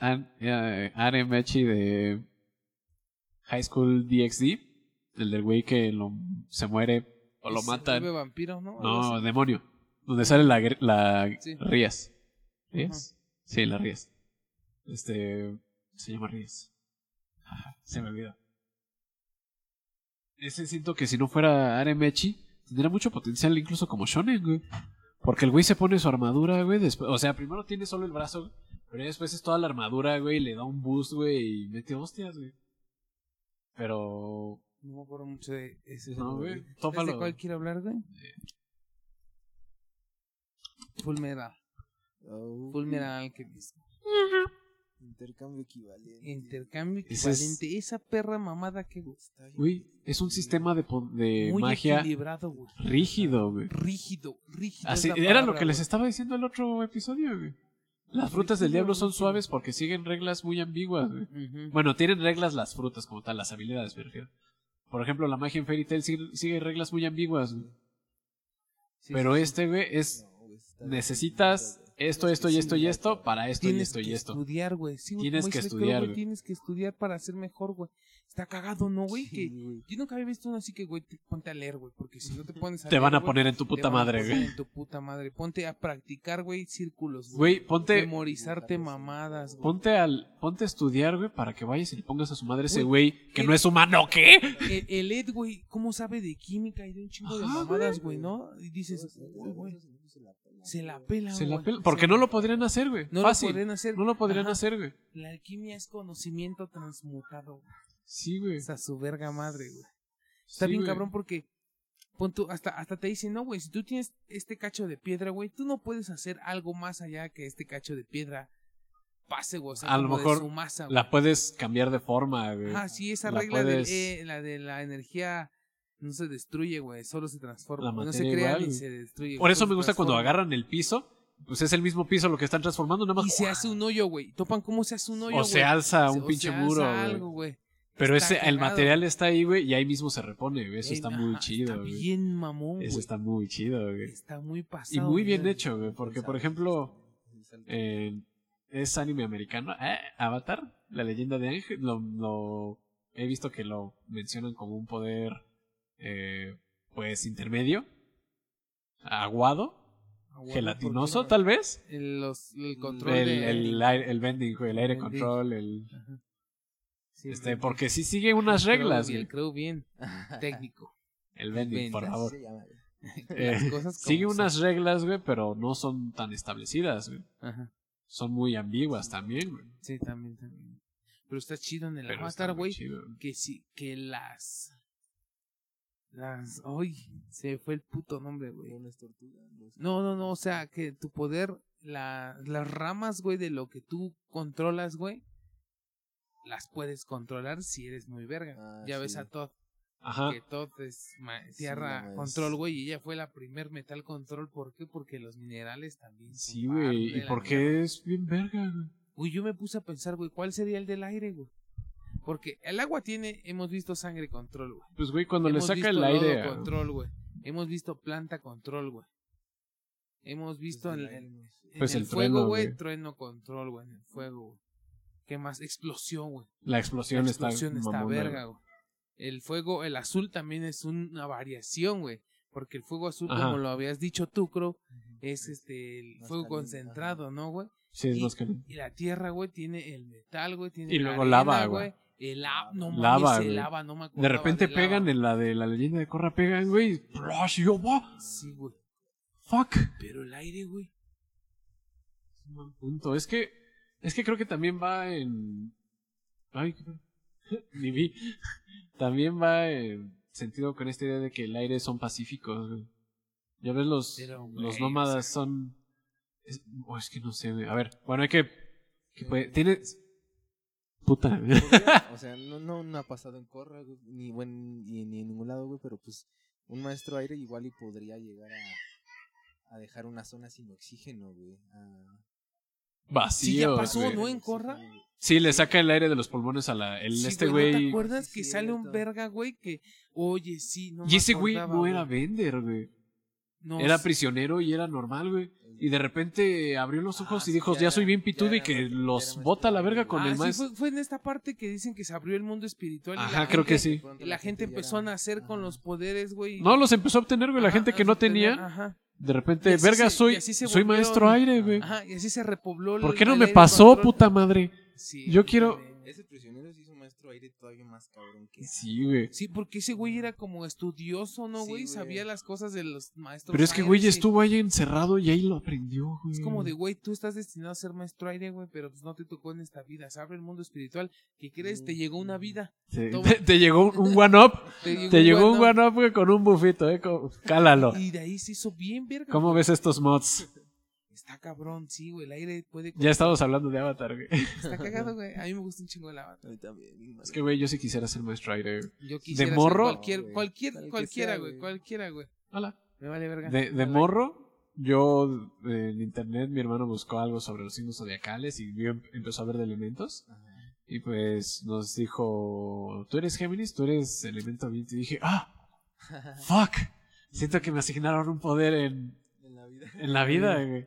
eh, Aren Mechi de High School DxD, el del güey que lo, se muere o lo matan. vampiro, ¿no? No, demonio. Donde sale la, la Sí. Rías. ¿Rías? Sí, la Rías. Este. Se llama Rías. Ah, Se me olvidó. Ese siento que si no fuera Aren Mechi, tendría mucho potencial incluso como Shonen, güey. Porque el güey se pone su armadura, güey. Después, o sea, primero tiene solo el brazo, güey, pero después es toda la armadura, güey. Le da un boost, güey, y mete hostias, güey. Pero. No me acuerdo mucho de ese. No, güey. ¿Sabes Tópalo. de cuál quiero hablar, güey? Full Metal. Oh, Alchemist. Intercambio equivalente. Intercambio es- equivalente. Esa perra mamada que bien. Güey, es un sistema de, de muy magia equilibrado, güey. rígido, güey. Rígido, rígido. Así, era lo que les estaba diciendo el otro episodio, güey. Las frutas del diablo son suaves porque siguen reglas muy ambiguas, güey. Bueno, tienen reglas las frutas como tal, las habilidades, me refiero. Por ejemplo, la magia en Fairy Tail sigue, sigue reglas muy ambiguas, güey. Sí, Pero sí, sí. este, güey, es... No, Necesitas esto, esto y esto y esto para esto y Tienes esto y que esto. estudiar, güey. Sí, güey, Tienes que estudiar, güey. Tienes que estudiar para ser mejor, güey. Está cagado, ¿no, güey? Sí, Que yo nunca había visto uno así que, güey, te- ponte a leer, güey. Porque si no te pones a Te leer, van a poner en tu te puta van a madre, poner güey. En tu puta madre. Ponte a practicar, güey, círculos, Güey, ponte, Memorizarte mamadas, güey. ponte al, ponte a estudiar, güey, para que vayas y le pongas a su madre ese Güey, que el- no es humano, ¿qué? El, el Ed, güey, ¿cómo sabe de química y de un chingo de mamadas, güey, no? Y dices, Todos "Uy, güey, se la pelan. se la pela, Se la güey, pela- Porque no lo podrían hacer, güey. No Fácil. lo podrían hacer. No lo podrían Ajá. hacer, güey. La alquimia es conocimiento transmutado, güey. Sí, güey. Es a su verga madre, güey. Está Sí, bien güey. cabrón porque pon tú, hasta, hasta te dicen, no, güey, si tú tienes este cacho de piedra, güey, tú no puedes hacer algo más allá que este cacho de piedra pase, güey. O sea, A lo de mejor su masa, güey. La puedes cambiar de forma, güey. Ah, sí, esa la regla puedes- eh, la de la energía no se destruye, güey, solo se transforma. La no se materia crea igual, ni se destruye. Por eso me gusta cuando agarran el piso, pues es el mismo piso lo que están transformando, nada más. Y se hace un hoyo, güey. Topan cómo se hace un hoyo, o se alza un o pinche se alza muro, algo, güey. Pero Está ese, el material está ahí, güey, y ahí mismo se repone, güey. Eso Eh, está muy chido, Está güey. bien mamón, güey. Eso está muy chido, güey. Está muy pasado. Y muy bien güey. hecho, güey, porque por ejemplo, eh, es anime americano. Eh, Avatar, la leyenda de Ángel, lo, lo- he visto que lo mencionan como un poder, eh, pues intermedio, aguado, gelatinoso, ¿por qué tal vez. El, los, el control El, de... el, aire- el bending, el aire Bending. control, el. Sí, este, porque sí sigue unas reglas, y. El crow bien técnico. El bending, por favor. Eh, sigue son. unas reglas, güey, pero no son tan establecidas, güey. Ajá. Son muy ambiguas también, güey. Sí, también, también. Pero está chido en el Avatar, güey. Que sí, que las... Las... Ay, se fue el puto nombre, güey. Unas tortugas, los- No, no, no, o sea, que tu poder, la, las ramas, güey, de lo que tú controlas, güey, las puedes controlar si eres muy verga. Ah, ya ves a Todd, Ajá. que Todd es ma- Sí, tierra control, güey, y ella fue la primer metal control. ¿Por qué? Porque los minerales también. son Sí, güey. ¿Y por qué es bien verga, güey? Güey, yo me puse a pensar, güey, ¿cuál sería el del aire, güey? Porque el agua tiene, hemos visto sangre control, güey. Pues, güey, cuando le saca el visto aire. control, güey. Hemos visto planta control, güey. Hemos visto Pues en, del en- en Pues el, el fuego, trueno, güey, trueno control, güey, en el fuego, güey. ¿Qué más? Explosión, güey. La explosión, La explosión está, verga, güey. El fuego, el azul también es una variación, güey. Porque el fuego azul, Ajá. como lo habías dicho tú, Crow, es este el Más fuego caliente, concentrado, ¿no, güey? Sí, es y- más caliente. Y la tierra, güey, tiene el metal, güey, tiene Y la luego arena, lava, güey. El lava, no Lava, mames, el güey. lava, no me acuerdo. De repente pegan en la de la leyenda de Korra, pegan, güey. y ¡plush! Y yo, "What? Sí, güey. Fuck. Pero el aire, güey. Es un buen punto. Es que, es que creo que también va en. Ay. Ni vi. También va en sentido con esta idea de que el aire son pacíficos, güey. Ya ves, los, Pero, güey, los o nómadas son. Es, oh, es que no sé, güey. A ver, bueno, hay que. que puede- tiene. Puta. Podría- o sea, no, no, no ha pasado en Corra, güey, ni, buen, ni, ni en ningún lado, güey, pero pues un maestro aire igual y podría llegar a, a dejar una zona sin oxígeno, güey. a- Vacío. Sí, ya pasó, güey. ¿no? en Corra. Sí, le saca el aire de los pulmones a la. El, Sí, este güey, ¿no. ¿Te acuerdas Sí, que sale un verga, güey? Que, oye, sí, no y me ese güey no era Bender, güey. No, Era sí. prisionero y era normal, güey. Y de repente abrió los ojos Ah, y sí, dijo, ya soy bien pitudo y que los bota a la verga con Ah, el sí, maestro. fue, fue en esta parte que dicen que se abrió el mundo espiritual. y la Ajá, creo que sí. Y la gente empezó a nacer con los poderes, güey. No, los empezó a obtener, güey. La gente que no tenía, Ajá. de repente, Y verga, se- soy, y soy maestro aire, güey. Ajá, y así se repobló el- ¿Por qué no me pasó, puta madre? Sí, Yo quiero-. Ese prisionero sí aire todavía más cabrón que Sí, güey. Sí, porque ese güey era como estudioso, ¿no, güey? Sabía las cosas de los maestros. Pero es que, güey, estuvo ahí encerrado y ahí lo aprendió, güey. Es como de, güey, tú estás destinado a ser maestro aire, güey, pero pues no te tocó en esta vida. Se abre el mundo espiritual. ¿Qué crees? Te llegó una vida. Te, Toma. te- te llegó un- one-up. Te Te llegó un one-up, güey, con un bufito, eh. Cálalo. Y de ahí se hizo bien, verga. ¿Cómo ves estos mods? Está cabrón, sí, güey. El aire puede. Ya estamos hablando de Avatar, güey. Está cagado, güey. A mí me gusta un chingo el avatar. A mí también. Es que, güey, yo sí quisiera ser maestro aire. Yo quisiera ser morro? Cualquier, No, güey. cualquier, que cualquiera, güey. Cualquiera, güey. Hola. Me vale verga. De, de morro, yo eh, en internet, mi hermano buscó algo sobre los signos zodiacales y vio- empezó a ver de elementos. Ajá. Y pues nos dijo, tú eres Géminis, tú eres elemento viento. Y dije, ah, fuck. Siento que me asignaron un poder en, En la vida. en la vida, güey.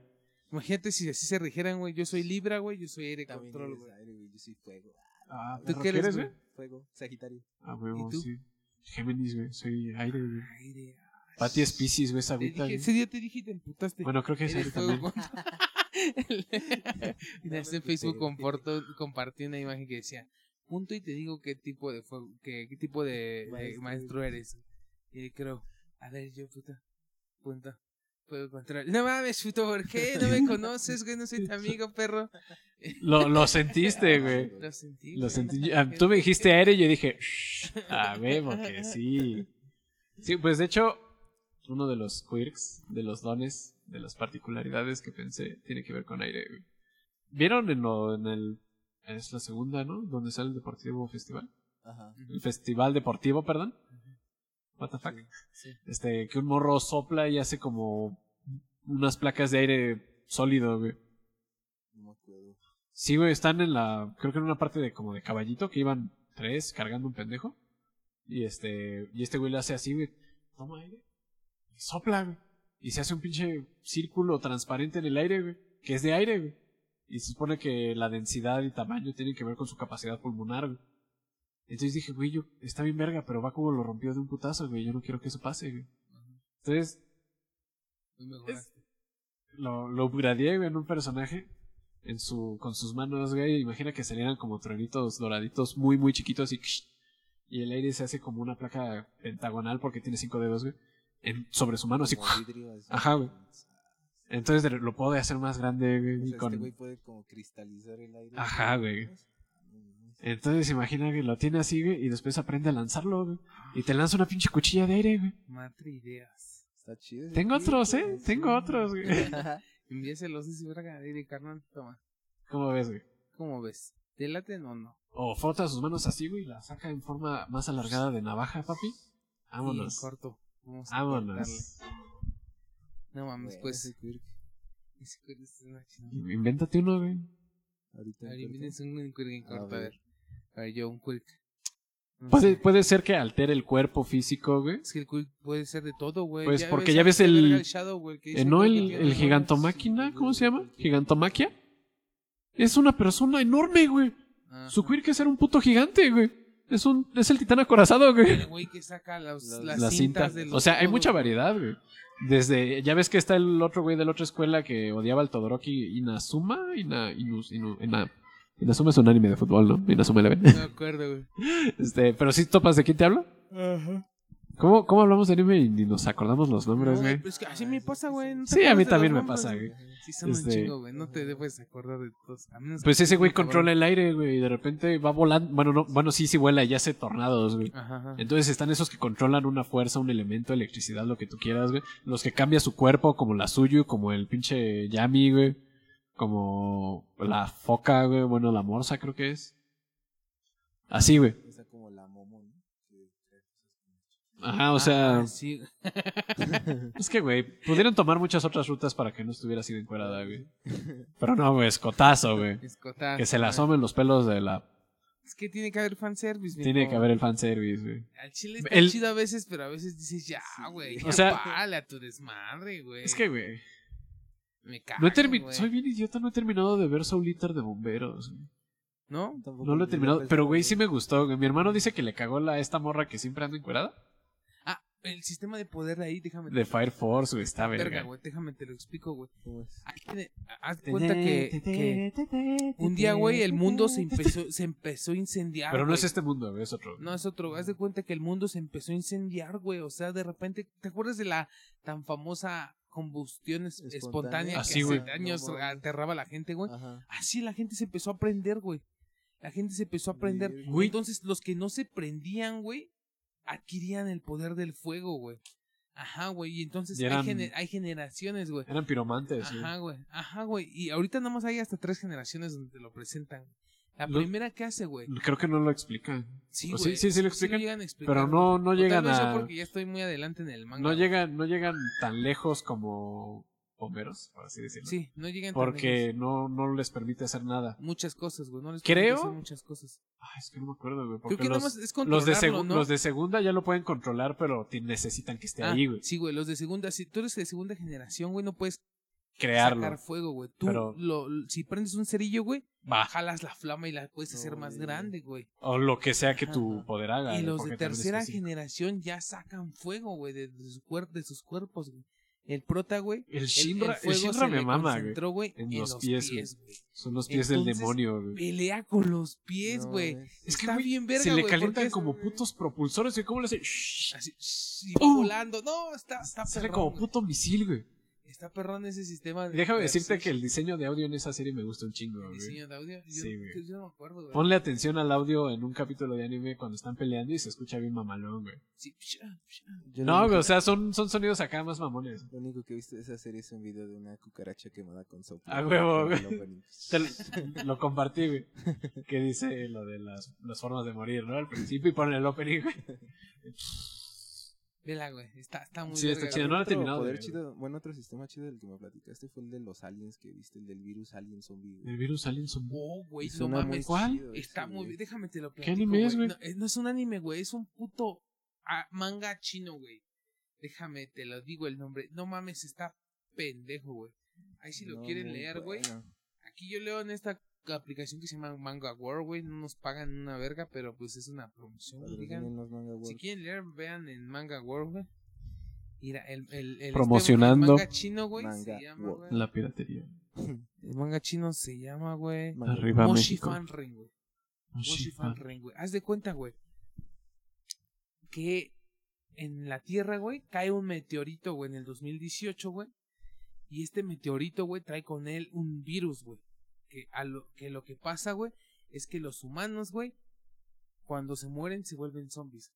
Imagínate si así se rigeran, güey. Yo soy Libra, güey. Yo soy aire También control, güey. aire, güey. Yo soy fuego. Ah, ¿Tú ¿perro qué eres, quieres, güey? Fuego. Sagitario. Ah, huevo, ¿Y tú? sí. Géminis, güey, soy aire, güey. Aire. Pati es Pisces, güey, esa güey. ese día te dije y te emputaste. Bueno, creo que es aire también. en Facebook emputé. comparto, compartí una imagen que decía, punto y te digo qué tipo de fuego, qué, qué tipo de de maestro, Maestro. eres. Y creo, a ver, yo puta, punto. Puedo controlar. No mames, puto, ¿por qué? No me conoces, güey, no soy tu amigo, perro. Lo, lo sentiste, güey. Lo sentí. Lo sentí. Ah, Tú me dijiste aire y yo dije, "Shh, a ver, porque sí. Sí, pues de hecho, uno de los quirks, de los dones, de las particularidades que pensé, tiene que ver con aire. güey. ¿Vieron en, lo, en el... Es la segunda, ¿no? Donde sale el Deportivo Festival. Ajá. El Festival Deportivo, perdón. What the fuck. Sí. Este, que un morro sopla y hace como unas placas de aire sólido, güey. No me acuerdo. Sí, güey, están en la. Creo que en una parte de como de caballito que iban tres cargando un pendejo. Y este. Y este güey le hace así, güey. Toma aire. Y sopla, güey. Y se hace un pinche círculo transparente en el aire, güey. Que es de aire, güey. Y se supone que la densidad y tamaño tienen que ver con su capacidad pulmonar, güey. Entonces dije, güey, yo, está bien verga, pero va como lo rompió de un putazo, güey. Yo no quiero que eso pase, güey. Entonces, Muy mejoraste. lo, lo upgradeé, güey, en un personaje. En su, con sus manos, güey. Imagina que salieran como truenitos doraditos muy, muy chiquitos y, y el aire se hace como una placa pentagonal porque tiene cinco dedos, güey. En, sobre su mano, así. Como vidrio, así. Ajá, güey. Entonces lo puedo hacer más grande, O güey. sea, y este con- güey puede como cristalizar el aire. Ajá, güey. Entonces imagina que lo tiene así, güey. Y después aprende a lanzarlo, güey. Y te lanza una pinche cuchilla de aire, güey. Matre ideas. Está chido. ese Tengo otros, ¿eh? Tengo otros, güey. Envíaselos, dice verga, dile, carnal, toma. ¿Cómo ves, güey? ¿Cómo ves? ¿Te laten o no? O frota sus manos así, güey. Y la saca en forma más alargada de navaja, papi. Vámonos. Sí, corto. Vamos a cortarle. Vámonos. No mames, pues. ese quirk. ese cuerno es una chingada. Invéntate uno, güey. Ahorita A ver, en corto. invítense un quirk en A corto, a ver. A ver, yo, un quirk. No Puede, sé. puede ser que altere el cuerpo físico, güey. Es que el quirk puede ser de todo, güey. Pues, porque ya ves el- verga Shadow, güey, que Eh, dice ¿No el, el gigantomáquina? ¿Cómo se llama? ¿Gigantomaquia? Es una persona enorme, güey. Ajá. Su quirk es ser un puto gigante, güey. Es un, es el titán acorazado, güey. El güey que saca los- Las- las La cinta. cintas de los O sea, hay mucha variedad, güey. Desde, ya ves que está el otro güey de la otra escuela que odiaba al Todoroki Inazuma. Ina, Inus- Inu- Ina- Inazuma es un anime de fútbol, ¿no? Inazuma Eleven. No me acuerdo, güey. Este, pero sí topas de quién te hablo. ¿Cómo, ¿Cómo hablamos de anime y ni nos acordamos los nombres, No, güey? pues que así me pasa, güey. no Sí, a mí también me nombres, pasa, güey. Sí, son Este- un chingo, güey. No te debes acordar de todos. A menos Pues ese güey controla el aire, güey, y de repente va volando. Bueno, no, bueno, sí, sí vuela y hace tornados, güey. Ajá, ajá. Entonces están esos que controlan una fuerza, un elemento, electricidad, lo que tú quieras, güey. Los que cambia su cuerpo, como la suyo, como el pinche Yami, güey. Como la foca, güey. Bueno, la morsa creo que es. Así, güey. Esa como la momo, ¿no? Ajá, o sea, Ah, sí. es que, güey, pudieron tomar muchas otras rutas para que no estuviera así de encuerada, güey. Pero no, güey, escotazo, güey. Escotazo, Que se le güey. asomen los pelos de la... Es que tiene que haber fanservice, Tiene mijo. que haber el fanservice, güey. Al chile está El- chido a veces, pero a veces dices, ya, güey. O O sea- sea, párale a tu desmadre, güey. Es que, güey, Me cago, no he soy bien idiota, no he terminado de ver Soul Eater de bomberos. güey. ¿No? Tampoco No lo he terminado, pero güey, sí me gustó. Mi hermano dice que le cagó la esta morra que siempre anda encuerada. Ah, el sistema de poder de ahí, déjame. De Fire Force, güey, está verga, verga. güey, déjame te lo explico, güey. ¿Cómo es? Ahí tiene- Haz de cuenta que, que un día, güey, el mundo se empezó, se empezó a incendiar. Pero no güey. es este mundo, güey, es otro. No, es otro. Haz de cuenta que el mundo se empezó a incendiar, güey. O sea, de repente, ¿te acuerdas de la tan famosa combustión es- Espontánea. espontánea Así, que hace años No aterraba a la gente, güey? Ajá. Así la gente se empezó a prender, güey. La gente se empezó a prender. Güey. Entonces, los que no se prendían, güey, adquirían el poder del fuego, güey. Ajá, güey. Y entonces Y hay, generaciones, güey. Eran piromantes. Ajá, güey. Ajá, güey. Y ahorita nada más hay hasta tres generaciones donde te lo presentan. La Lo- primera que hace, güey. Creo que no lo explican. Sí, ¿O güey. sí? Sí, sí lo explican, Pero no, no tal llegan a. porque ya estoy muy adelante en el manga. No llegan, no llegan tan lejos como Homeros, por así decirlo. Sí, no llegan tan Porque lejos. no, no les permite hacer nada. Muchas cosas, güey. No les Creo- permite hacer muchas cosas. Ay, es que no me acuerdo, güey. Creo Porque que nada los, más es los, de ¿no? los de segunda ya lo pueden controlar, pero necesitan que esté Ah, ahí, güey. Sí, güey. Los de segunda, si tú eres de segunda generación, güey, no puedes Crearlo. sacar fuego, güey. Tú, Pero- lo, si prendes un cerillo, güey, Va. jalas la flama y la puedes hacer No, más grande, güey. O lo que sea que Ajá. tu poder haga. Y los de tercera generación ya sacan fuego, güey, de, de, su cuer- de sus cuerpos, güey. El prota, güey. El Shinra, el fuego Shinra se me le mama, güey. concentró, güey. En En, los pies, pies, güey. Son los pies del demonio, güey. Pelea con los pies, güey. Es que, Está güey, bien verga, se le güey, calientan como putos propulsores, güey. ¿Cómo le hace? Así, volando. No, está, está Sale perrón, como güey. puto misil, güey. Está perrón ese sistema. De déjame decirte que el diseño de audio en esa serie me gusta un chingo, El güey. diseño de audio. Yo, Sí, güey. yo no me acuerdo, güey. Ponle atención al audio en un capítulo de anime cuando están peleando y se escucha bien mamalón, güey. Sí, psha, psha. Yo lo No, único- güey, o sea, son, son sonidos acá más mamones. Lo único que he visto de esa serie es un video de una cucaracha quemada con soplo. A huevo, güey. opening. Te lo, lo compartí, güey. Que dice lo de las, las formas de morir, ¿no? Al principio y pone el opening, güey. Vela, güey. Está, está muy Sí, está chido, no lo he terminado poder chido, bueno, otro sistema chido del que me platicaste fue el de los aliens que viste, el del virus alien zombie. güey. El virus alien son... Oh, güey, no mames. ¿Cuál? Está ese, muy bien. Déjame te lo ¿Qué platico, anime es, güey? No, eh, no es un anime, güey. Es un puto ah, manga chino, güey. Déjame te lo digo el nombre. No mames, está pendejo, güey. Ahí si lo No, quieren leer, güey. bueno. Aquí yo leo en esta aplicación que se llama Manga World, güey. No nos pagan una verga, pero pues es una promoción. Si World. quieren leer, vean en Manga World, güey. Mira, el, el, el Promocionando. este, el manga chino, güey, se Manga llama, güey. La piratería. El manga chino se llama, güey. Arriba. Moshi México. Fan Ring, güey. Moshi. Fan Ring, güey. Haz de cuenta, güey. Que en la Tierra, güey, cae un meteorito, güey, en el 2018, güey. Y este meteorito, güey, trae con él un virus, güey. Que, a lo, que lo que pasa, güey, es que los humanos, güey, cuando se mueren se vuelven zombies.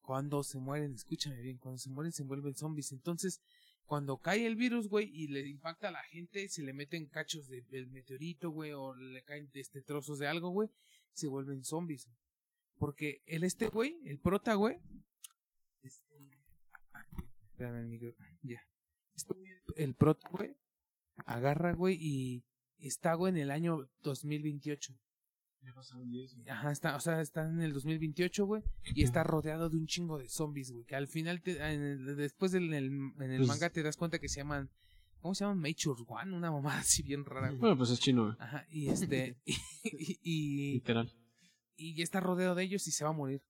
Cuando se mueren, escúchame bien, cuando se mueren se vuelven zombies. Entonces, cuando cae el virus, güey, y le impacta a la gente, se le meten cachos de- del meteorito, güey, o le caen este trozos de algo, güey, se vuelven zombies. Porque el este, güey, el prota, güey. este- Espérame el micro. Ya. Este el prota, güey, agarra, güey, y está, güey, en el año 2028. Ajá, está, o sea, está en el 2028, güey, y está rodeado de un chingo de zombies, güey, que al final, te- en el- después del, en el, en el Pues- manga te das cuenta que se llaman, ¿cómo se llaman? Mature One, una mamada así bien rara, güey. Bueno, pues es chino, güey. Ajá, y este, y, y, Literal. y ya está rodeado de ellos y se va a morir.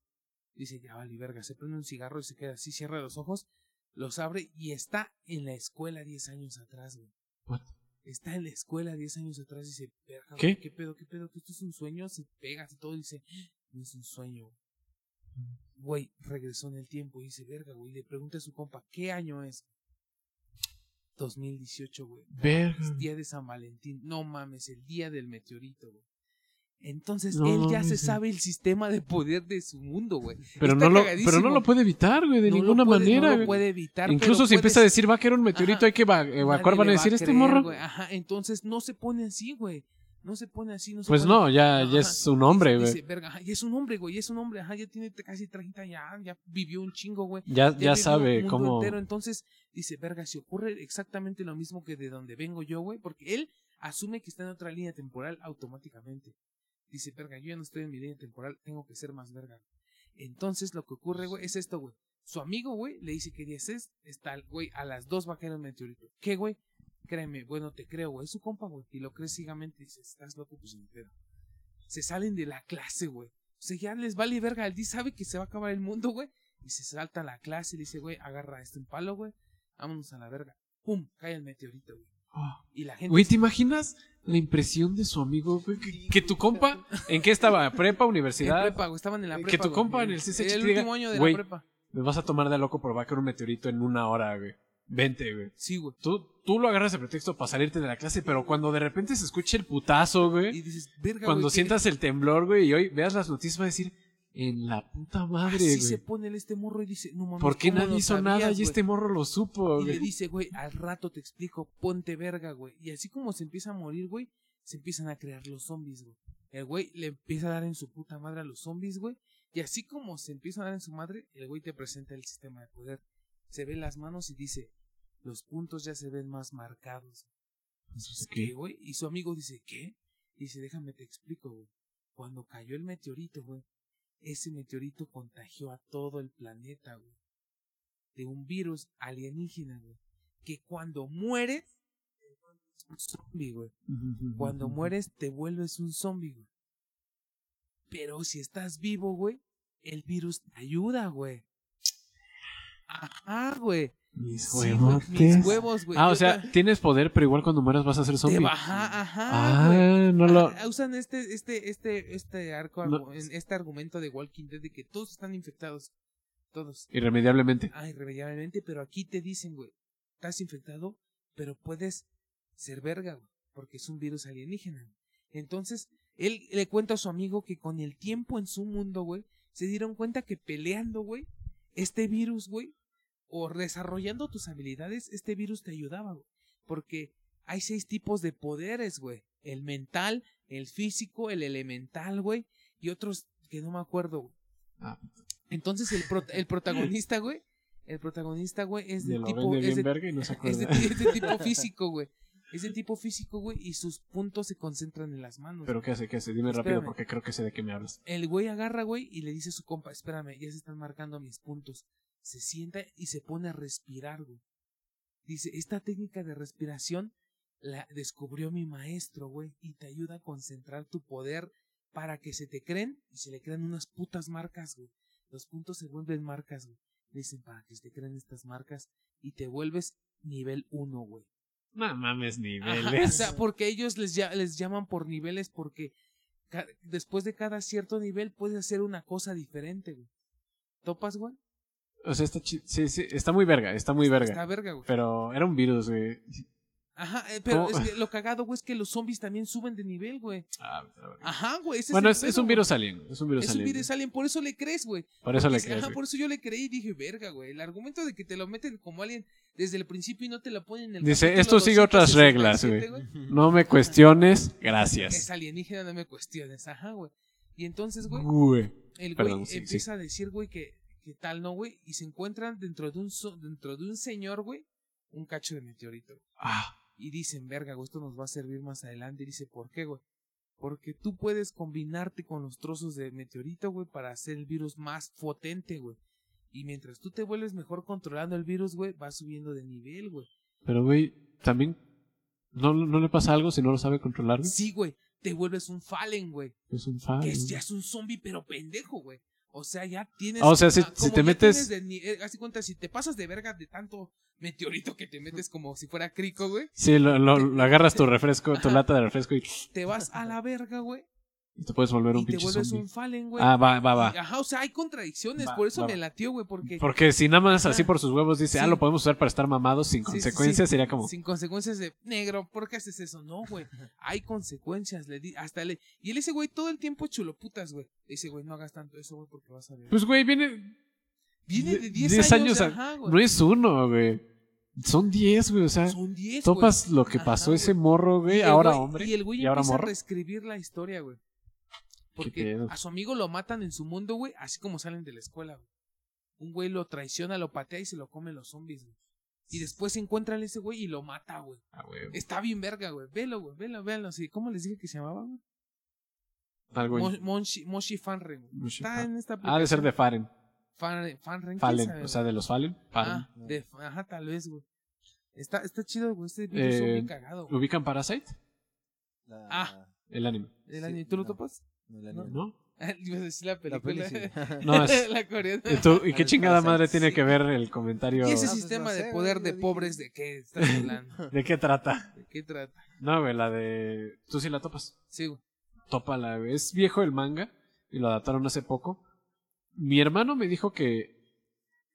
Dice, ya vale, verga, se prende un cigarro y se queda así, cierra los ojos, los abre y está en la escuela 10 años atrás, güey. What? Está en la escuela 10 años atrás y dice, verga, ¿Qué? ¿qué pedo, qué pedo? ¿Que esto es un sueño? Se pega y todo y dice, no es un sueño. Güey, regresó en el tiempo y dice, verga, güey, le pregunta a su compa, ¿qué año es? 2018, güey. Verga. Es día de San Valentín. No mames, el día del meteorito, güey. Entonces No él ya se sabe el sistema de poder de su mundo, güey. Pero Está no, lo, pero no lo puede evitar, güey, de No ninguna puede- manera. No lo puede evitar. Incluso pero si empieza a decir va a caer un meteorito, Ajá. hay que eva- evacuar, van a le va decir, este creer, morro. güey. Ajá, entonces no se pone así, güey. No se pone así, no se Pues pone- no, ya, Ajá. ya es un hombre, güey. y es un hombre, güey, es un hombre, ajá, ya tiene casi 30, ya, ya vivió un chingo, güey. Ya, ya sabe cómo. entero, entonces dice, verga, si ocurre exactamente lo mismo que de donde vengo yo, güey, porque él asume que está en otra línea temporal automáticamente. Dice, verga, yo ya no estoy en mi línea temporal, tengo que ser más verga. Entonces lo que ocurre, güey, es esto, güey. Su amigo, güey, le dice que 10 es, está, güey, a las 2 va a caer un meteorito. ¿Qué, güey? Créeme, bueno, te creo, güey. Es su compa, güey. Y lo crees ciegamente y dices, estás loco, pues pedo. Se salen de la clase, güey. O sea, ya les vale verga. El día sabe que se va a acabar el mundo, güey. Y se salta a la clase y le dice, güey, agarra este en palo, güey. Vámonos a la verga. ¡Pum! Cae el meteorito, güey. Oh. Y la gente. Güey, ¿te imaginas la impresión de su amigo, güey? Que, que tu compa, ¿en qué estaba? ¿Prepa, en universidad? prepa, güey. Estaban en la Que prepa. tu güey. compa en el CCH El te diga, último año de güey, la prepa. Me vas a tomar de loco, pero va a caer un meteorito en una hora, güey. Vente, güey. Sí, güey. Tú, tú lo agarras de pretexto para salirte de la clase, pero cuando de repente se escuche el putazo, Y güey, dices, verga, cuando güey, ¿qué- sientas el temblor, güey, y hoy veas las noticias, va a decir, en la puta madre, Así güey. se pone el este morro y dice, no mames, ¿Por qué ¿cómo nadie hizo nada y güey? este morro lo supo, Y le güey? dice, güey, al rato te explico, ponte verga, güey. Y así como se empieza a morir, güey, se empiezan a crear los zombies, güey. El güey le empieza a dar en su puta madre a los zombies, güey. Y así como se empieza a dar en su madre, el güey te presenta el sistema de poder. Se ve las manos y dice, los puntos ya se ven más marcados. Dices, ¿Qué? ¿qué, güey? Y su amigo dice, ¿qué? Dice, déjame te explico, güey. Cuando cayó el meteorito, güey, ese meteorito contagió a todo el planeta, güey. De un virus alienígena, güey. Que cuando mueres, te vuelves un zombie, güey. Cuando mueres, te vuelves un zombie, güey. Pero si estás vivo, güey, el virus te ayuda, güey. Ajá, güey. Mis Sí, huevotes. mis huevos, güey. Ah, o sea, tienes poder, pero igual cuando mueras vas a ser te zombie. ajá, güey. Ah, no lo. Ah, usan este, este, este, este arco, No. este argumento de Walking Dead de que todos están infectados. Todos. Irremediablemente. Ah, irremediablemente, pero aquí te dicen, güey, estás infectado, pero puedes ser verga, güey, porque es un virus alienígena. Entonces, él le cuenta a su amigo que con el tiempo en su mundo, güey, se dieron cuenta que peleando, güey, este virus, güey, o desarrollando tus habilidades, este virus te ayudaba, güey. Porque hay seis tipos de poderes, güey. El mental, el físico, el elemental, güey, y otros que no me acuerdo, güey. Ah, Entonces el, el protagonista, güey, el protagonista, güey, es de tipo, es de, verga y no se es acuerda. de, es de tipo físico, güey. Es de tipo físico, güey, y sus puntos se concentran en las manos. Pero ¿qué hace? ¿Qué hace? Dime rápido porque creo que sé de qué me hablas. El güey agarra, güey, y le dice a su compa, espérame, ya se están marcando mis puntos. Se sienta y se pone a respirar, güey. Dice, esta técnica de respiración la descubrió mi maestro, güey, y te ayuda a concentrar tu poder para que se te creen y se le crean unas putas marcas, güey. Los puntos se vuelven marcas, güey. Dicen, para que se te creen estas marcas y te vuelves nivel 1, güey. No mames, Ajá, niveles. o sea, porque ellos les, ya- les llaman por niveles porque después de cada cierto nivel puedes hacer una cosa diferente, güey. ¿Topas, güey? O sea, está sí, sí, está muy verga, está muy verga. Está verga, güey. Pero era un virus, güey. Ajá, eh, pero ¿Cómo? es que lo cagado, güey, es que los zombies también suben de nivel, güey. Ah. Ajá, güey. ese bueno, es, es un virus alien. Es un virus Es un alien. virus alien, por eso le crees, güey. Por eso le crees, Ajá, güey. por eso yo le creí y dije, verga, güey. El argumento de que te lo meten como alien desde el principio y no te lo ponen en el Dice, esto sigue otras 267, reglas, güey. No me cuestiones, Es gracias. alienígena, no me cuestiones. Ajá, güey. Y entonces, güey, Güey. el güey Perdón, sí, empieza a decir, güey, que, que tal, ¿no, güey? Y se encuentran dentro de un, so- dentro de un señor, güey, un cacho de meteorito. Ah, Y dicen, verga, güey, esto nos va a servir más adelante. Y dice, ¿por qué, güey? Porque tú puedes combinarte con los trozos de meteorito, güey, para hacer el virus más potente, güey. Y mientras tú te vuelves mejor controlando el virus, güey, vas subiendo de nivel, güey. pero güey, también. ¿no, ¿No le pasa algo si no lo sabe controlar? güey? Sí, güey, te vuelves un Fallen, güey. Es un fan. Que es, ya es un zombie, pero pendejo, güey. O sea, ya tienes. Ah, o sea, si- si te metes- de eh, de cuenta, si te pasas de verga de tanto meteorito que te metes como si fuera crico, güey. Sí, lo, lo- lo agarras tu refresco, tu lata de refresco y, Te vas a la verga, güey. Y te puedes volver un Y te pinche vuelves zombie. un Fallen, güey. Ah, va, va, va. Ajá, o sea, hay contradicciones. Va, por eso va, me latió, güey, porque. Porque si nada más así por sus huevos dice, ah, lo podemos usar para estar mamados sin Sí, consecuencias, sí. sería como. Sin consecuencias de negro, ¿por qué haces eso? No, güey. Hay consecuencias. Le di, hasta le. Y él, ese güey, todo el tiempo chuloputas, güey. Le dice, güey, no hagas tanto eso, güey, porque vas a ver. Pues, güey, viene. Viene de 10 10 años. años a- ajá, güey. No es uno, güey. Son 10, güey. O sea, Son 10. topas güey. lo que pasó ese morro, güey. Ahora güey- hombre. Y el güey y ahora empieza a morro. reescribir la historia, güey. Porque a su amigo lo matan en su mundo, güey, así como salen de la escuela, güey. Un güey lo traiciona, lo patea y se lo comen los zombies, güey. Y después se encuentra a ese güey y lo mata, güey. Ah, güey. Está bien verga, güey. Velo, güey. Velo, véanlo. Sí. ¿Cómo les dije que se llamaba, güey? Algo Mo- Monshi, Moshi Fanren. Moshi Está Fan- en esta Ah, de ser de Faren. Fanren. Fanren, ¿quién Fallen. sabe, O sea, de los Fallen. Faren. Ah, de, ajá, tal vez, güey. Está, está chido, güey. Este video Eh, son bien cagado. güey. ¿Ubican Parasite? La- Ah. El anime. ¿El sí, anime, ¿Tú lo no. topas? No, la ¿No? ¿No? Ibas a decir la La película. sí. No, es- la coreana. ¿Y, tú- y qué Ah, chingada madre tiene sí. que ver el comentario? ¿Y ese Ah, pues sistema no de sé, poder de pobres de qué estás hablando? ¿De qué trata? ¿De qué trata? No, güey, la de... Tú sí la topas. Sí, güey. Tópala, güey. Es viejo el manga y lo adaptaron hace poco. Mi hermano me dijo que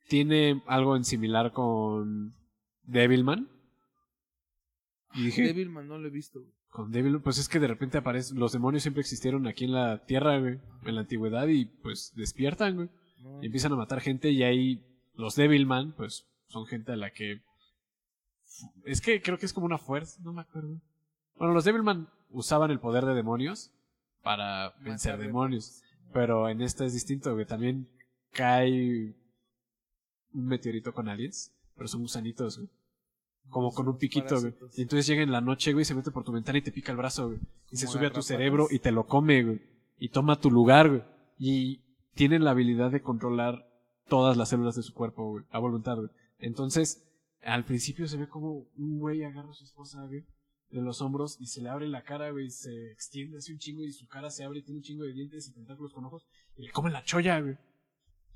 tiene algo en similar con Devilman. Y dije, Devilman no lo he visto. güey. Con Devil, pues es que de repente aparecen, los demonios siempre existieron aquí en la Tierra, güey, en la antigüedad y pues despiertan, güey. Y empiezan a matar gente y ahí los Devilman, pues son gente a la que... Es que creo que es como una fuerza, no me acuerdo. Bueno, los Devilman usaban el poder de demonios para vencer demonios. Pero en esta es distinto, güey. También cae un meteorito con aliens, pero son gusanitos, güey. Como con un piquito, güey. Y entonces llega en la noche, güey, se mete por tu ventana y te pica el brazo, güey. Y se sube a tu cerebro y te lo come, güey. Y toma tu lugar, güey. Y tienen la habilidad de controlar todas las células de su cuerpo, güey. A voluntad, güey. Entonces, al principio se ve como un güey agarra a su esposa, güey, de los hombros y se le abre la cara, güey, y se extiende así un chingo y su cara se abre y tiene un chingo de dientes y tentáculos con ojos y le come la cholla, güey.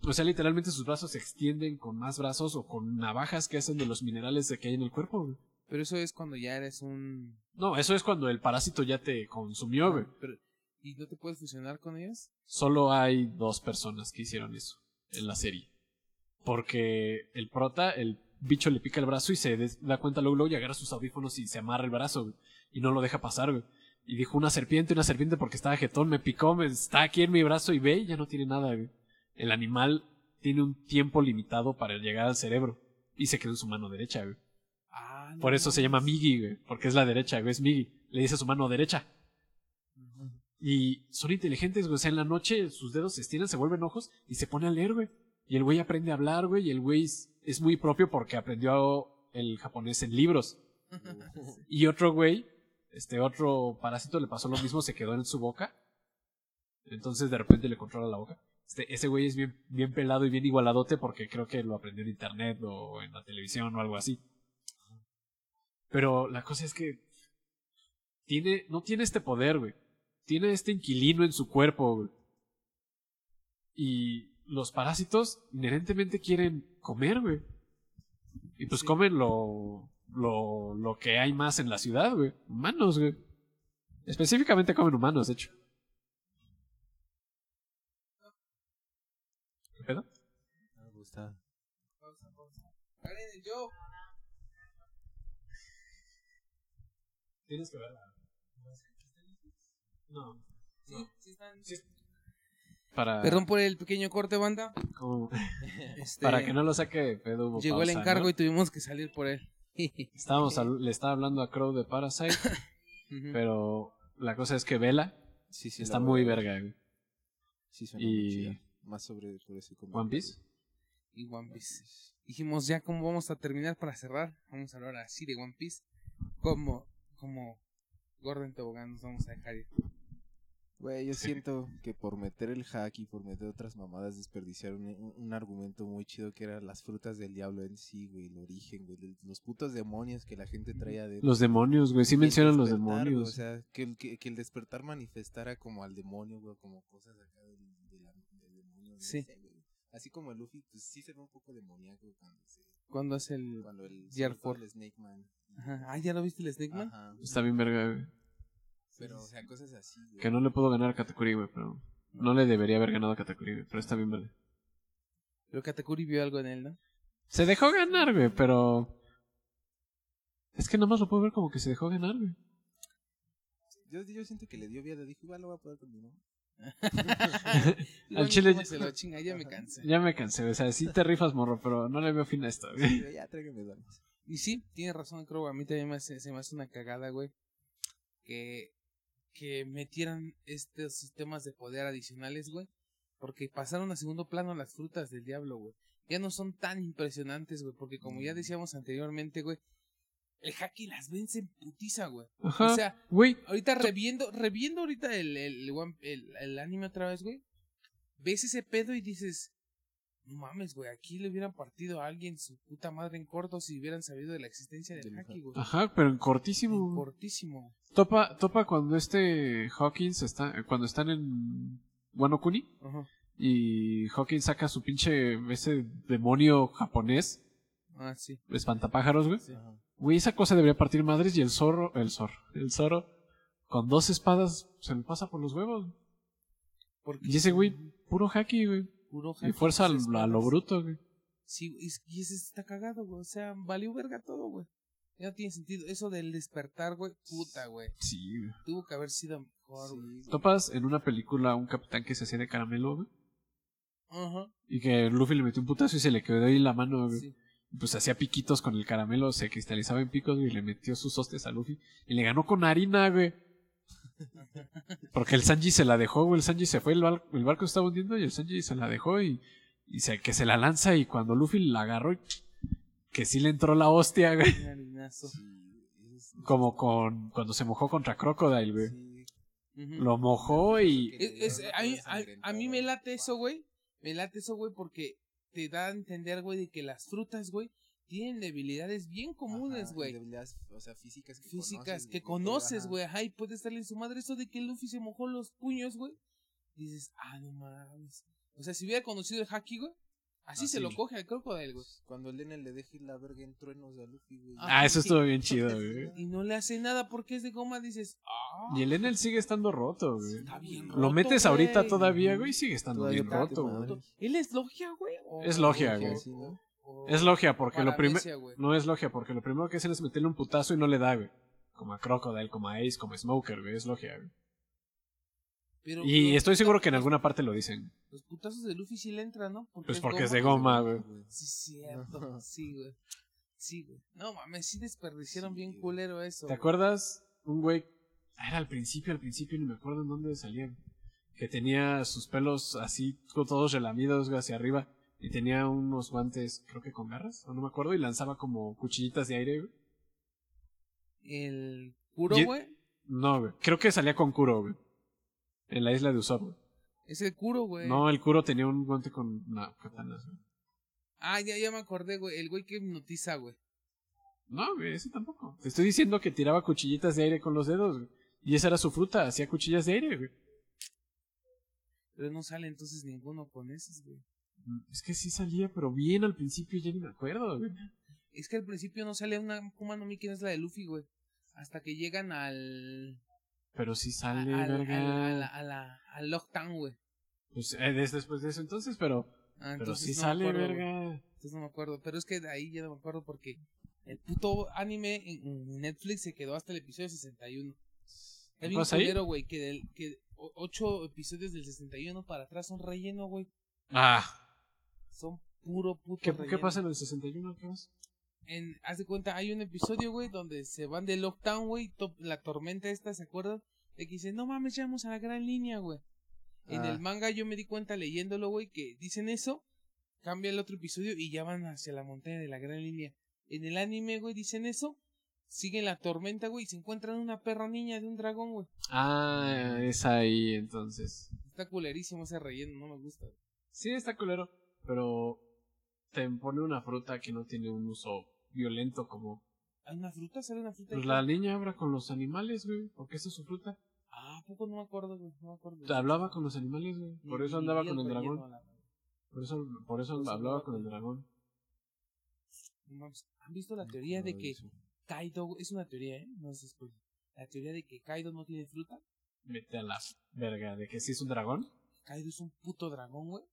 O sea, literalmente sus brazos se extienden con más brazos o con navajas que hacen de los minerales que hay en el cuerpo, güey. Pero eso es cuando ya eres un... No, eso es cuando el parásito ya te consumió, güey. Pero- ¿Y no te puedes fusionar con ellos? Solo hay dos personas que hicieron eso en la serie. Porque el prota, el bicho le pica el brazo y se da cuenta luego, luego y agarra sus audífonos y se amarra el brazo, güey. Y no lo deja pasar, güey. Y dijo una serpiente, una serpiente porque estaba jetón, me picó, me está aquí en mi brazo y ve, ya no tiene nada, güey. El animal tiene un tiempo limitado para llegar al cerebro. Y se quedó en su mano derecha, güey. Ah, no Por eso se llama. Migi, güey. Porque es la derecha, güey. Es Migi. Le dice a su mano derecha. Y son inteligentes, güey. O sea, en la noche sus dedos se estiran, se vuelven ojos y se pone a leer, güey. Y el güey aprende a hablar, güey. Y el güey es, es muy propio porque aprendió el japonés en libros. Y otro güey, este otro parásito le pasó lo mismo, se quedó en su boca. Entonces de repente le controla la boca. Este, ese güey es bien, bien pelado y bien igualadote porque creo que lo aprendió en internet o en la televisión o algo así. Pero la cosa es que tiene, no tiene este poder, güey. Tiene este inquilino en su cuerpo, güey. Y los parásitos inherentemente quieren comer, güey. Y pues Sí. comen lo, lo, lo que hay más en la ciudad, güey. Humanos, güey. Específicamente comen humanos, de hecho. Yo. Tienes que verla. No. Sí, sí están. Para, Perdón por el pequeño corte, banda. como- Este, para que no lo saque pedo. Llegó el encargo ¿no? y tuvimos que salir por él. Estábamos al- le estaba hablando a Crow de Parasite, pero la cosa es que Vela Sí, sí. está muy verga, güey. Sí, suena Y- muy chida. Más sobre ese One. Piece. Y One Piece. Dijimos ya cómo vamos a terminar para cerrar. Vamos a hablar así de One Piece. Como, como Gordon Tobogán nos vamos a dejar ir. Güey, yo siento que por meter el hack y por meter otras mamadas desperdiciaron un, un argumento muy chido que era las frutas del diablo en sí, güey, el origen, güey, los putos demonios que la gente traía de Los demonios, güey. Sí mencionan los despertar, güey, demonios. o sea, que el, que, que el despertar manifestara como al demonio, güey, como cosas acá del, demonio. no Sí. sé. Así como el Luffy, pues sí se ve un poco demoníaco cuando se, Cuando es el. cuando el, Gear suelta Four. el Snake Man. Ajá. Ah, ¿ya lo viste el Snake Man? Ajá. Está bien verga, güey. Pero, o sea, cosas así, güey. Que no le puedo ganar a Katakuri, güey, pero... No le debería haber ganado a Katakuri, güey, pero está bien verga. Pero Katakuri vio algo en él, ¿no? Se dejó ganar, güey, pero... Es que nomás lo puedo ver como que se dejó ganar, güey. Yo, yo siento que le dio vida, dijo, igual lo voy a poder continuar. Igual chile ya- se lo chinga, ya me cansé. Ya me cansé. O sea, sí te rifas, morro, pero no le veo fin a esto, güey. Sí, ya tráigame dones. Y sí, tiene razón, creo. A mí también me hace, se me hace una cagada, güey. Que, que metieran estos sistemas de poder adicionales, güey. Porque pasaron a segundo plano las frutas del diablo, güey. Ya no son tan impresionantes, güey. Porque como ya decíamos anteriormente, güey. El Haki las vence en putiza, güey. Ajá. O sea, Güey, ahorita reviendo, reviendo ahorita el, el, One- el, el anime otra vez, güey. Ves ese pedo y dices, no mames, güey, aquí le hubieran partido a alguien su puta madre en corto si hubieran sabido de la existencia del Del haki, güey. ajá, pero en En cortísimo. güey. cortísimo. Topa, topa cuando este Hawkins está... Cuando están en Wano Kuni Ajá. y Hawkins saca su pinche... Ese demonio japonés, Ah, sí. espantapájaros, güey. Sí. Güey, esa cosa debería partir madres y el zorro... El zorro. El zorro... Con dos espadas se le pasa por los huevos. Porque Y ese güey, puro haki, güey. Puro Y haki, fuerza sus al- a lo espadas. bruto, güey. Sí, y, y ese está cagado, güey. O sea, valió verga todo, güey. Ya no tiene sentido. Eso del despertar, güey. Puta, güey. Sí, güey. Tuvo que haber sido mejor, Sí, güey. güey. ¿Topas en una película un capitán que se hacía de caramelo, güey? Ajá. Y que Luffy le metió un putazo y se le quedó ahí la mano, güey. Sí. Pues hacía piquitos con el caramelo, se cristalizaba en picos güey, y le metió sus hostes a Luffy. Y le ganó con harina, güey. Porque el Sanji se la dejó, güey. El Sanji se fue, el, bar- el barco estaba hundiendo y el Sanji se la dejó y, y se, que se la lanza. Y cuando Luffy la agarró, y- que sí le entró la hostia, güey. Como con cuando se mojó contra Crocodile, güey. sí. Lo mojó y. Es- es- a, mí, a- a mí me late eso, güey. Me late eso, güey, porque te da a entender, güey, de que las frutas, güey, tienen debilidades bien comunes, güey. debilidades, o sea, físicas que Físicas conoces, que conoces, güey. Ajá, y puedes darle en su madre eso de que Luffy se mojó los puños, güey. Dices, ah, no mames. O sea, si hubiera conocido el haki, güey, así Ah, se sí. lo coge al crocodile, güey. Cuando el N le deje la verga en truenos a Luffy, güey. Ah, eso estuvo bien chido, güey. Y no le hace nada porque es de goma, dices, ah, Y el Enel sigue estando roto, güey. está bien Lo roto, metes ahorita todavía, güey, y sigue estando Todavía bien está roto, güey. ¿Él es logia, güey? Es logia, güey. Sí, ¿no? o- Es logia, porque lo primero. No es logia, porque lo primero que hacen es meterle un putazo y no le da, güey. Como a Crocodile, como a Ace, como a Smoker, güey. Es logia, güey. Pero Y estoy seguro que en alguna parte lo dicen. Los putazos de Luffy sí le entran, ¿no? Pues porque es de goma, güey. Sí, cierto. Sí, güey. Sí, güey. No mames, sí desperdiciaron Sí, bien güey. culero eso. ¿Te güey. acuerdas? Un güey. ah, Era al principio, al principio, ni me acuerdo en dónde salían. Que tenía sus pelos así, todos relamidos güey, hacia arriba. Y tenía unos guantes, creo que con garras, o no me acuerdo, y lanzaba como cuchillitas de aire, güey. El Kuro, güey. No, güey. Creo que salía con Kuro, güey. En la isla de Usopp, güey. Es el Kuro, güey. No, el Kuro tenía un guante con una katana. güey. Ah, ya, ya me acordé, güey. El güey que hipnotiza, güey. No, güey, ese tampoco. Te estoy diciendo que tiraba cuchillitas de aire con los dedos, güey. Y esa era su fruta, hacía cuchillas de aire, güey. Pero no sale entonces ninguno con esos, güey. Mm, Es que sí salía, pero bien al principio ya ni me acuerdo, güey. Es que al principio no sale una Kuma no Mi que es la de Luffy, güey. Hasta que llegan al. Pero sí al, sale, al, verga. al- a la, a la, al Lockdown, güey. Pues eh, es después de eso entonces, pero, Ah, pero sí no sale, acuerdo, verga. Entonces no me acuerdo. Pero es que de ahí ya no me acuerdo porque el puto anime en, Netflix se quedó hasta el episodio 61. ¿Qué Es bien culero, güey, que, del, que ocho episodios del 61 para atrás son relleno, güey. Ah, Son puro puto ¿qué, relleno. ¿qué pasa en el 61? ¿Qué más? En, haz de cuenta, hay un episodio, güey, donde se van de lockdown, güey, to- la tormenta esta, ¿se acuerdan? De que dicen, no mames, ya vamos a la gran línea, güey. En Ah. el manga yo me di cuenta leyéndolo, güey, que dicen eso, cambia el otro episodio y ya van hacia la montaña de la gran línea. En el anime, güey, dicen eso, siguen la tormenta, güey, y se encuentran una perra niña de un dragón, güey. Ah, es ahí entonces. Está culerísimo ese relleno, no me gusta. güey. Sí, está culero, pero te pone una fruta que no tiene un uso violento como... ¿Hay una fruta? ¿Sale una fruta? Pues la niña habla con los animales, güey, porque esa es su fruta. Ah, ¿a poco no me acuerdo, güey, no me acuerdo. Hablaba con los animales, güey. Por eso andaba con el dragón. Por eso, por eso Por eso hablaba con el dragón. ¿Han visto la teoría de que. Kaido, güey, es una teoría, ¿eh? No es spoiler. La teoría de que Kaido no tiene fruta. Vete a la verga, de que sí es un dragón. Kaido es un puto dragón, güey.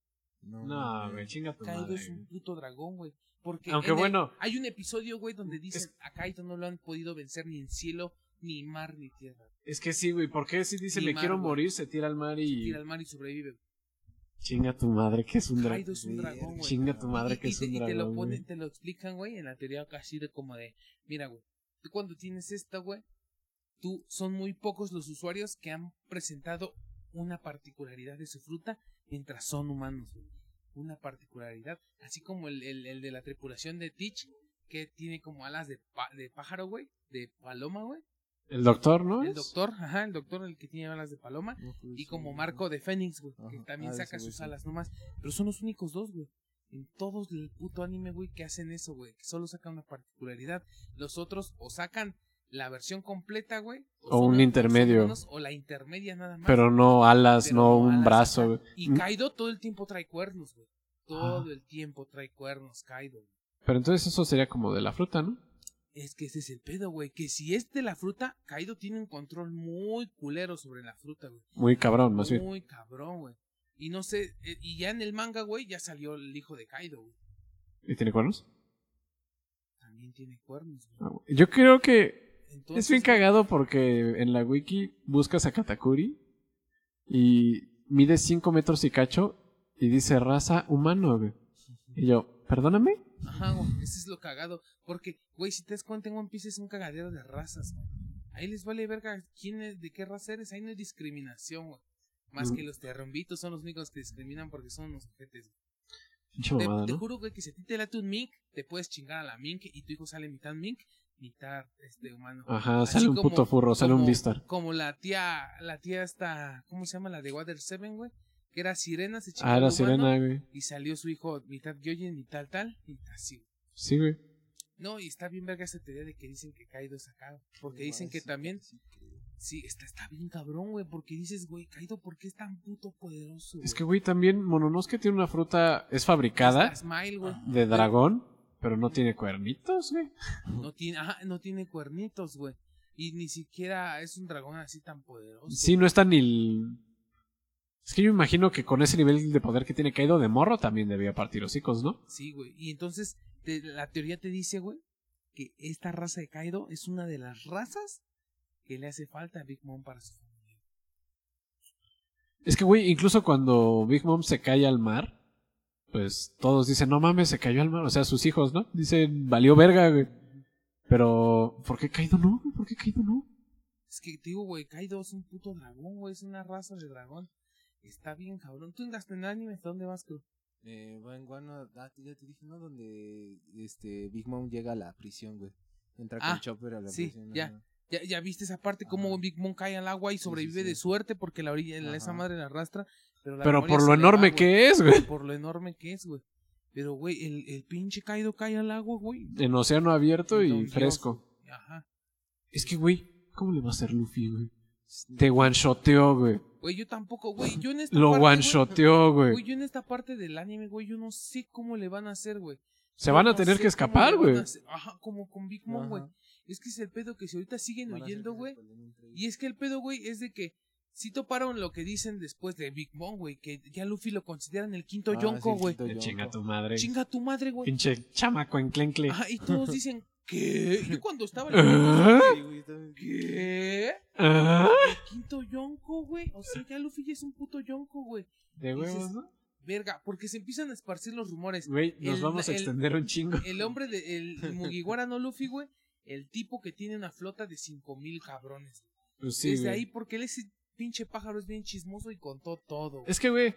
No, No, güey, chinga tu Kaido madre. es un puto dragón, güey. Porque Aunque el- bueno. hay un episodio, güey, donde dicen a Kaido no lo han podido vencer ni en cielo, ni mar, ni tierra. Es que sí, güey, ¿por qué si dice Ni me mar, quiero morir, se tira al mar y... Tira al mar y sobrevive. Chinga tu madre que es un dragón. Kaido es un dragón, güey. Chinga tu madre Y- que y es te, un y te lo dragón. ponen, te lo explican, güey, en la teoría casi de como de, mira, güey, tú cuando tienes esta, güey, tú son muy pocos los usuarios que han presentado una particularidad de su fruta mientras son humanos, güey. Una particularidad, así como el, el, el de la tripulación de Teach, que tiene como alas de, pa- de pájaro, güey, de paloma, güey. El doctor, ¿no? El es? doctor, ajá, el doctor el que tiene alas de paloma. No, pues, Y como. Marco de Fénix, güey, que también Ah, saca sus sí. alas nomás. Pero son los únicos dos, güey. En todos el puto anime, güey, que hacen eso, güey. Que solo sacan una particularidad. Los otros o sacan la versión completa, güey. O un intermedio. O la intermedia nada más. Pero no alas, Pero no un alas brazo, güey. Y Mm, Kaido todo el tiempo trae cuernos, güey. Todo Ah. el tiempo trae cuernos, Kaido. güey. Pero entonces eso sería como de la fruta, ¿no? Es que ese es el pedo, güey. Que si es de la fruta, Kaido tiene un control muy culero sobre la fruta, güey. Muy cabrón, más bien. Muy cabrón, güey. Y no sé, eh, y ya en el manga, güey, ya salió el hijo de Kaido, güey. ¿Y tiene cuernos? También, tiene cuernos. güey. Ah, güey. Yo creo que Entonces, es bien cagado porque en la wiki buscas a Katakuri y mide 5 metros y cacho y dice raza humano, güey. Y yo, perdóname. Ajá, güey, eso es lo cagado. Porque, güey, si te das cuenta, en One Piece es un cagadero de razas, güey. Ahí les vale verga quién es, de qué raza eres. Ahí no hay discriminación, güey. Más Mm. que los terrombitos son los únicos que discriminan porque son unos ojetes. Pinche Te, mamada, te ¿no? juro, güey, que si a ti te late un mink, te puedes chingar a la mink y tu hijo sale mitad mink, mitad este humano. Ajá, Así sale un como- puto furro, sale un Vistar. Como la tía, la tía esta, ¿cómo se llama? La de Water Seven, güey. Que era sirena, se chingó Ah, era humano, sirena, güey. Y salió su hijo mitad Gyojin, mitad tal, y así, güey. Sí, güey. No, y está bien verga esa teoría de que dicen que Kaido es acá. Porque No dicen que también, sí que- sí, está, está bien cabrón, güey. Porque dices, güey, Kaido, ¿por qué es tan puto poderoso? Es que, güey, también Mononosuke tiene una fruta, es fabricada Smile, güey. de dragón, pero no tiene cuernitos, güey. No tiene, ajá, no tiene cuernitos, güey. Y ni siquiera es un dragón así tan poderoso. Sí, no está ni... el- Es que yo me imagino que con ese nivel de poder que tiene Kaido de morro también debía partir hocicos, ¿no? Sí, güey. Y entonces te- la teoría te dice, güey, que esta raza de Kaido es una de las razas que le hace falta a Big Mom para su familia. Es que, güey, incluso cuando Big Mom se cae al mar, pues todos dicen, no mames, se cayó al mar. O sea, sus hijos, ¿no? Dicen, valió verga, güey. Pero, ¿por qué Kaido no? ¿Por qué Kaido no? Es que te digo, güey, Kaido es un puto dragón, güey, es una raza de dragón. Está bien, cabrón. ¿Tú en en anime dónde vas, creo? Eh, va en Guano, ah, ya te dije, ¿no? Donde este Big Mom llega a la prisión, güey. Entra Ah, con Chopper a la sí, prisión. ya. ajá. ¿Ya, ya viste esa parte cómo. Big Mom cae al agua y Sí, sí, sobrevive sí. de suerte porque la orilla, esa madre la arrastra? Pero, la Pero memoria por lo va, enorme que es, güey. Por lo enorme que es, güey. Pero, güey, el, el pinche Kaido cae al agua, güey. En océano abierto y Dios. fresco. Ajá. Es que, güey, ¿cómo le va a hacer Luffy, güey? Te one-shoteó, güey. Güey, yo tampoco, güey. Yo en esta Lo one-shoteó, Güey, güey. yo en esta parte del anime, güey, yo no sé cómo le van a hacer, güey. Se Yo van a no tener que escapar, güey. Ajá, como con Big Mom, güey. Es que es el pedo que si ahorita siguen huyendo, güey. Y es que el pedo, güey, es de que si toparon lo que dicen después de Big Mom, güey, que ya Luffy lo consideran el quinto Ah, Yonko, sí, el güey. Yonko. Chinga tu madre. Chinga tu madre, güey. Pinche chamaco enclencle. Ajá, y todos dicen, ¿qué? Yo cuando estaba ¿Ah? Sí, güey, también. ¿qué? ¿Ah? El quinto Yonko, güey. O sea, ya Luffy ya es un puto Yonko, güey. De huevos, Dices- ¿no? Verga, porque se empiezan a esparcir los rumores. Güey, nos El- vamos a el- extender un chingo. El hombre de el, el Mugiwara no Luffy, güey. El tipo que tiene una flota de cinco mil cabrones. Pues sí, Desde güey. ahí, porque él ese pinche pájaro es bien chismoso y contó todo. Es que, güey,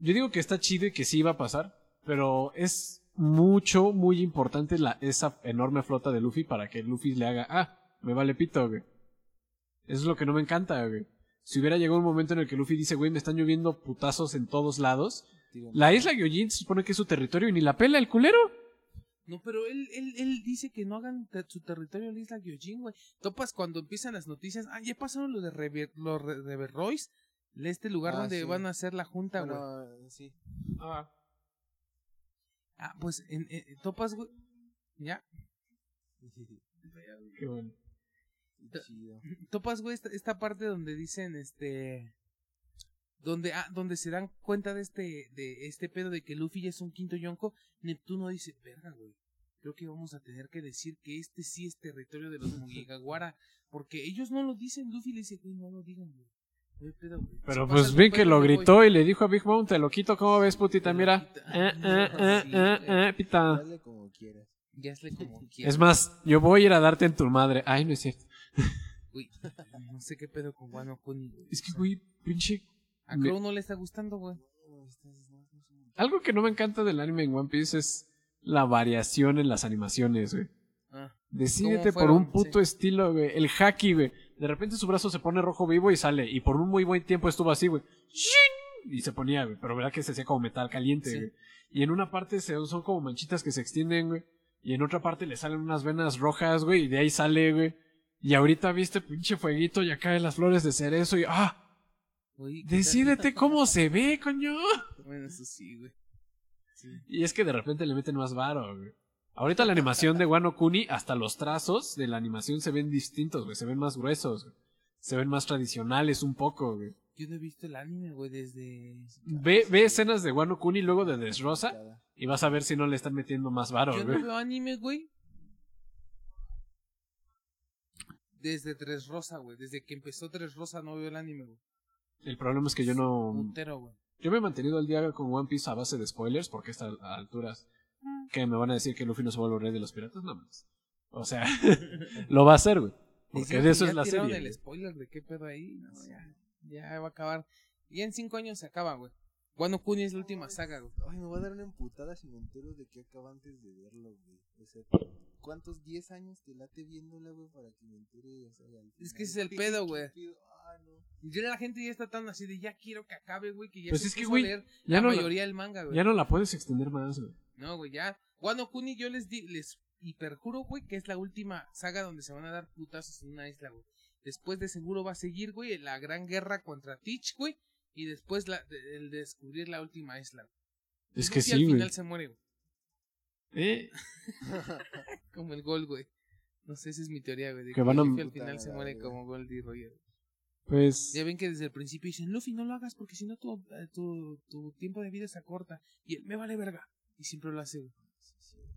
yo digo que está chido y que sí va a pasar, pero es mucho, muy importante la, esa enorme flota de Luffy para que Luffy le haga, ah, me vale pito, güey. Eso es lo que no me encanta, güey. Si hubiera llegado un momento en el que Luffy dice, güey, me están lloviendo putazos en todos lados, Digo, la isla Gyojin se supone que es su territorio y ni la pela el culero. No, pero él, él, él dice que no hagan te- su territorio en la isla Gyojin, güey. Topas cuando empiezan las noticias. Ah, ya pasaron lo de Rever, lo Re- de Royce. Este lugar Ah, donde sí. van a hacer la junta, güey. bueno, sí. Ah. Ah, pues, en, en- topas, güey. Ya. Qué bueno. Qué chido. Topas, güey, esta, esta parte donde dicen, este... Donde, ah, donde se dan cuenta de este, de este pedo de que Luffy ya es un quinto Yonko, Neptuno dice, verga, güey. Creo que vamos a tener que decir que este sí es territorio de los Mugiwara. Porque ellos no lo dicen, Luffy le dice, güey, no lo digan, güey. No hay pedo, güey. Pero Si pues algún que lo me voy". gritó y le dijo a Big Mom, te lo quito, ¿cómo ves, putita? Mira. Eh, eh, eh, eh, eh, pita. Dale como quieras. Ya hazle como quieras. Es más, yo voy a ir a darte en tu madre. Ay, no es cierto. Güey, no sé qué pedo con Wano Kuni, güey. Es que, güey, pinche. A Crow no le está gustando, güey. Algo que no me encanta del anime en One Piece es la variación en las animaciones, güey. Ah, Decídete por un puto estilo, güey. El haki, güey. De repente su brazo se pone rojo vivo y sale. Y por un muy buen tiempo estuvo así, güey. ¡Shin! Y se ponía, güey. Pero verdad que se hacía como metal caliente, Sí. güey. Y en una parte se, son como manchitas que se extienden, güey. Y en otra parte le salen unas venas rojas, güey. Y de ahí sale, güey. Y ahorita viste pinche fueguito y acá en las flores de cerezo y ¡ah! Decídete cómo se ve, coño. Bueno, eso sí, güey. Y es que de repente le meten más varo, güey. Ahorita la animación de Wano Kuni, hasta los trazos de la animación se ven distintos, güey. Se ven más gruesos, güey. Se ven más tradicionales un poco, güey. Yo no he visto el anime, güey, desde... Ve, ve escenas de Wano Kuni luego de Desrosa y vas a ver si no le están metiendo más varo, güey. Yo no veo anime, güey. Desde Tres Rosa, güey. Desde que empezó Tres Rosa no veo el anime, güey. El problema es que yo no. Putero, güey. Yo me he mantenido al día con One Piece a base de spoilers, porque a estas alturas. Que me van a decir que Luffy no se vuelve rey de los piratas, no más. O sea, lo va a hacer, güey. Porque de eso ya es la serie. el spoiler de qué pedo ahí. No, ya, ya va a acabar. Y en cinco años se acaba, güey. Wano Kuni es la última saga, güey. Ay, me va a dar una emputada si me entero de que acaba antes de verlo, güey. O sea, ¿cuántos 10 años te late viéndola, güey, para que me entere? O sea, al Es que ese es el ¿Qué- pedo, güey. Ah, no. Ya la gente ya está tan así de ya quiero que acabe, güey, que ya Pues se es que, güey, leer Ya la no, la, mayoría del manga, güey. ya no la puedes extender más, güey. No, güey, ya. Wano Kuni yo les di, les hiperjuro, güey, que es la última saga donde se van a dar putazos en una isla, güey. Después de seguro va a seguir, güey, la gran guerra contra Teach, güey. Y después la, de- el descubrir la última isla. Es que al sí, güey. final se muere, güey. Eh, Como el gol, güey. No sé, esa es mi teoría, güey. de Que van a- Luffy al final se muere como Goldie Roger. pues. Ya ven que desde el principio dicen, Luffy, no lo hagas porque si no tu, eh, tu, tu tiempo de vida se acorta. Y él, me vale verga. Y siempre lo hace, güey.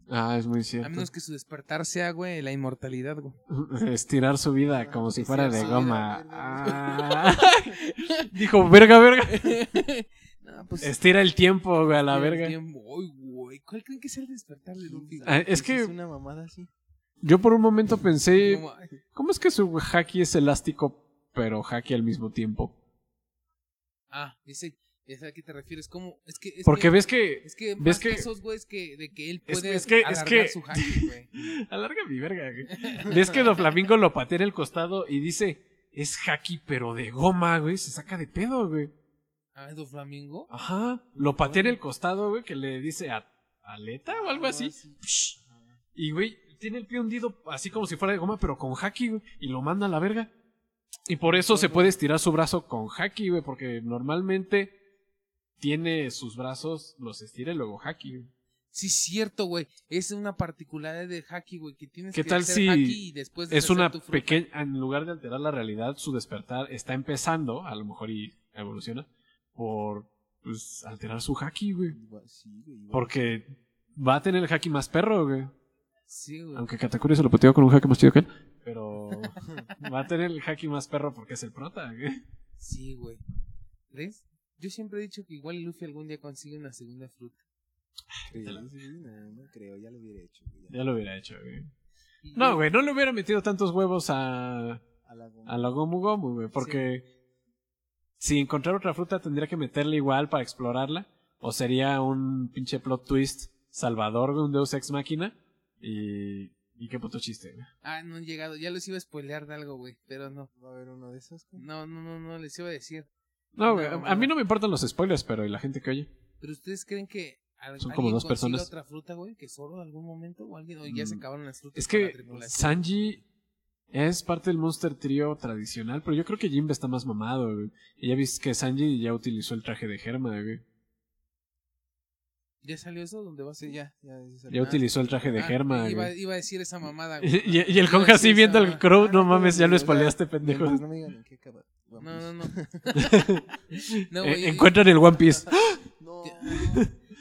Ah, es muy A cierto. menos que su despertar sea, güey, la inmortalidad, güey. Estirar su vida como si fuera de goma. vida, Ah. Dijo, verga, verga. no, pues. Estira el tiempo, güey, a la el verga. tiempo. Güey. ¿Cuál creen que es el despertar de Luffy? Ah, es Pues que- Es una mamada así. Yo por un momento pensé, Como, ¿cómo es que su haki es elástico, pero haki al mismo tiempo? ah, dice, ¿es a qué te refieres? ¿Cómo? Es que. Es Porque que, ves que Es que ves más que- esos güeyes que de que él Es- puede es que- es alargar que- su haki, güey. Alarga mi verga, güey. Ves que Doflamingo lo patea en el costado y dice, es haki, pero de goma, güey. Se saca de pedo, güey. Ah, ¿es Flamingo? Ajá. Lo patea en el costado, güey, que le dice a aleta o algo así. Y, güey, tiene el pie hundido así como si fuera de goma, pero con haki, güey. Y lo manda a la verga. Y por eso se puede estirar su brazo con haki, güey, porque normalmente tiene sus brazos, los estira y luego haki, güey. Sí, cierto, güey. Es una particularidad de haki, güey, que tienes ¿Qué que tal hacer si haki y después es deshacer una pequeña, en lugar de alterar la realidad, su despertar está empezando, a lo mejor y evoluciona, por pues, alterar su haki, güey. Sí, güey. Porque va a tener el haki más perro, güey. Sí, güey. Aunque Katakuri se lo pateó con un haki más chido que él. Pero va a tener el haki más perro porque es el prota, güey. Sí, güey. ¿Ves? Yo siempre he dicho que igual Luffy algún día consigue una segunda fruta. ¿Crees, güey? No, no creo, ya lo hubiera hecho. güey, ya. Lo hubiera hecho, güey. No, güey, no le hubiera metido tantos huevos a, A la goma. a la Gomu Gomu, güey. Porque si encontrar otra fruta tendría que meterle igual para explorarla. O sería un pinche plot twist salvador, güey, un Deus Ex Máquina. Y, y qué puto chiste, güey. Ah, no han llegado. Ya los iba a spoilear de algo, güey. Pero no. ¿Va a haber uno de esos? güey? No, no, no, no. Les iba a decir. No, güey, No, a, a mí no. me importan los spoilers, pero ¿y la gente que oye? Pero ustedes creen que al- Son como alguien dos personas. otra fruta, güey? ¿Que solo en algún momento? ¿O alguien? ¿O ya se Mm, acabaron las frutas Es que? Sanji es parte del Monster Trio tradicional, pero yo creo que Jimbe está más mamado, güey. Y ya viste que Sanji ya utilizó el traje de Germa, güey. ¿Ya salió eso? ¿Dónde va a ser? ya, ya. Ya salió. utilizó el traje de Ah, Germa, iba, güey. iba a decir esa mamada, Y, güey. y- y el Conja así viendo al Crow, Ah, no no, mames, ya lo spoileaste, pendejo. No me digan en qué No, no, no. Güey, encuentran el One Piece. No.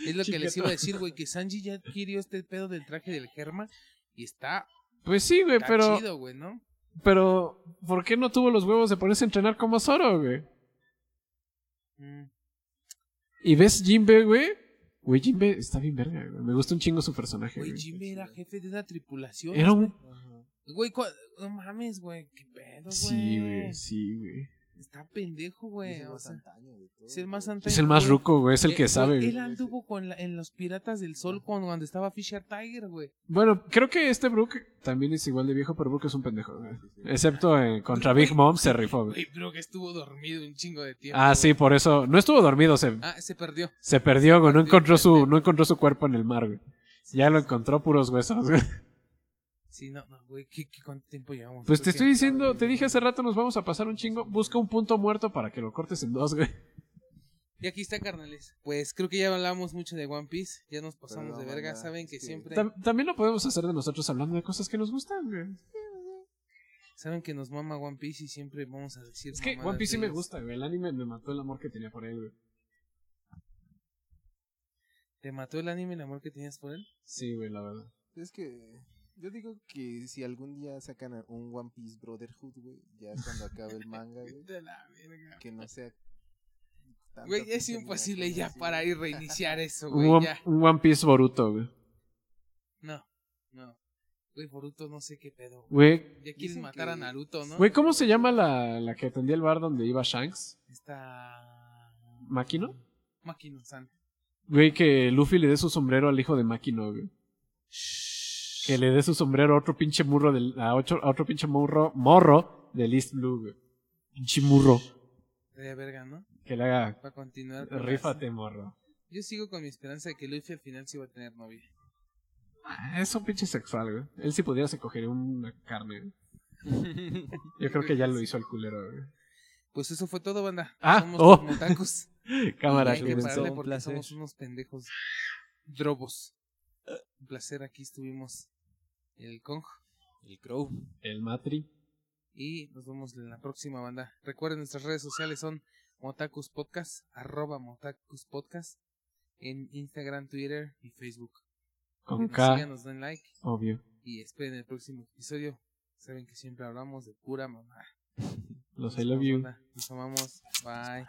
es lo que les iba a decir, güey, que Sanji ya adquirió este pedo del traje del Germa y está, Pues sí, güey, está pero, chido, güey, ¿no? pero ¿por qué no tuvo los huevos de ponerse a entrenar como Zoro, güey? Mm. Y ves Jimbe, güey. Güey, Jimbe está bien verga, güey. Me gusta un chingo su personaje, Güey, güey. Jimbe era jefe de una tripulación. Era un... Güey, no mames, güey, qué pedo, güey. Sí, güey, sí, güey. Está pendejo, güey. es el o más sea, antaño de todo, es el más antaño. Es el más güey. ruco, güey. Es el Eh, que güey, sabe, Él güey. anduvo con la- en los Piratas del Sol cuando, cuando estaba Fisher Tiger, güey. Bueno, creo que este Brook también es igual de viejo, pero Brook es un pendejo, güey. Excepto eh, contra Big Mom se rifó, güey. Que estuvo dormido un chingo de tiempo. Ah, güey. sí, por eso. No estuvo dormido, se, Ah, se perdió. se perdió, güey. No encontró su, no encontró su cuerpo en el mar, güey. Ya lo encontró puros huesos, güey. Sí, no, no, güey, ¿qué, qué, cuánto tiempo llevamos? Pues te estoy diciendo, te dije hace rato nos vamos a pasar un chingo. Busca un punto muerto para que lo cortes en dos, güey. Y aquí está, carnales. Pues creo que ya hablamos mucho de One Piece. Ya nos pasamos no, de verga. Saben que siempre. Tam- también lo podemos hacer de nosotros hablando de cosas que nos gustan, güey. Saben que nos mama One Piece y siempre vamos a decir. Es que One Piece sí me gusta, güey. El anime me mató el amor que tenía por él, güey. ¿Te mató el anime el amor que tenías por él? Sí, güey, la verdad. Es que Yo digo que si algún día sacan un One Piece Brotherhood, güey, ya cuando acabe el manga, güey, De la verga. que no sea. Güey, es imposible ya para ir reiniciar eso, güey. Un One Piece Boruto, güey. No, no. Güey, Boruto no sé qué pedo. Güey, Ya quieren matar a Naruto, ¿no? güey, ¿cómo se llama la, la que atendía el bar donde iba Shanks? Está... ¿Makino? Makino-san. Güey, que Luffy le dé su sombrero al hijo de Makino, güey. Que le dé su sombrero a otro pinche murro del, a otro, a otro pinche morro, morro del East Blue, güey. Pinche murro. De verga, ¿no? Que le haga, Para continuar. con rífate, morro. Yo sigo con mi esperanza de que Luffy al final sí va a tener novia. Ah, Es un pinche sexual, güey. Él si pudiera se cogería una carne, güey. Yo creo que ya lo hizo el culero, güey. Pues eso fue todo, banda. Ah, Somos oh. los motacos. Cámara, y hay que pararle Un porque placer. somos unos pendejos drobos. Un placer, aquí estuvimos el Kong. El Crow. El Matri. Y nos vemos en la próxima banda. Recuerden, nuestras redes sociales son Motakus Podcast, arroba Motakus Podcast, en Instagram, Twitter y Facebook. Con K, sigan, nos den like obvio. y esperen el próximo episodio. Saben que siempre hablamos de pura mamá. Los I love you. Nos amamos. Bye.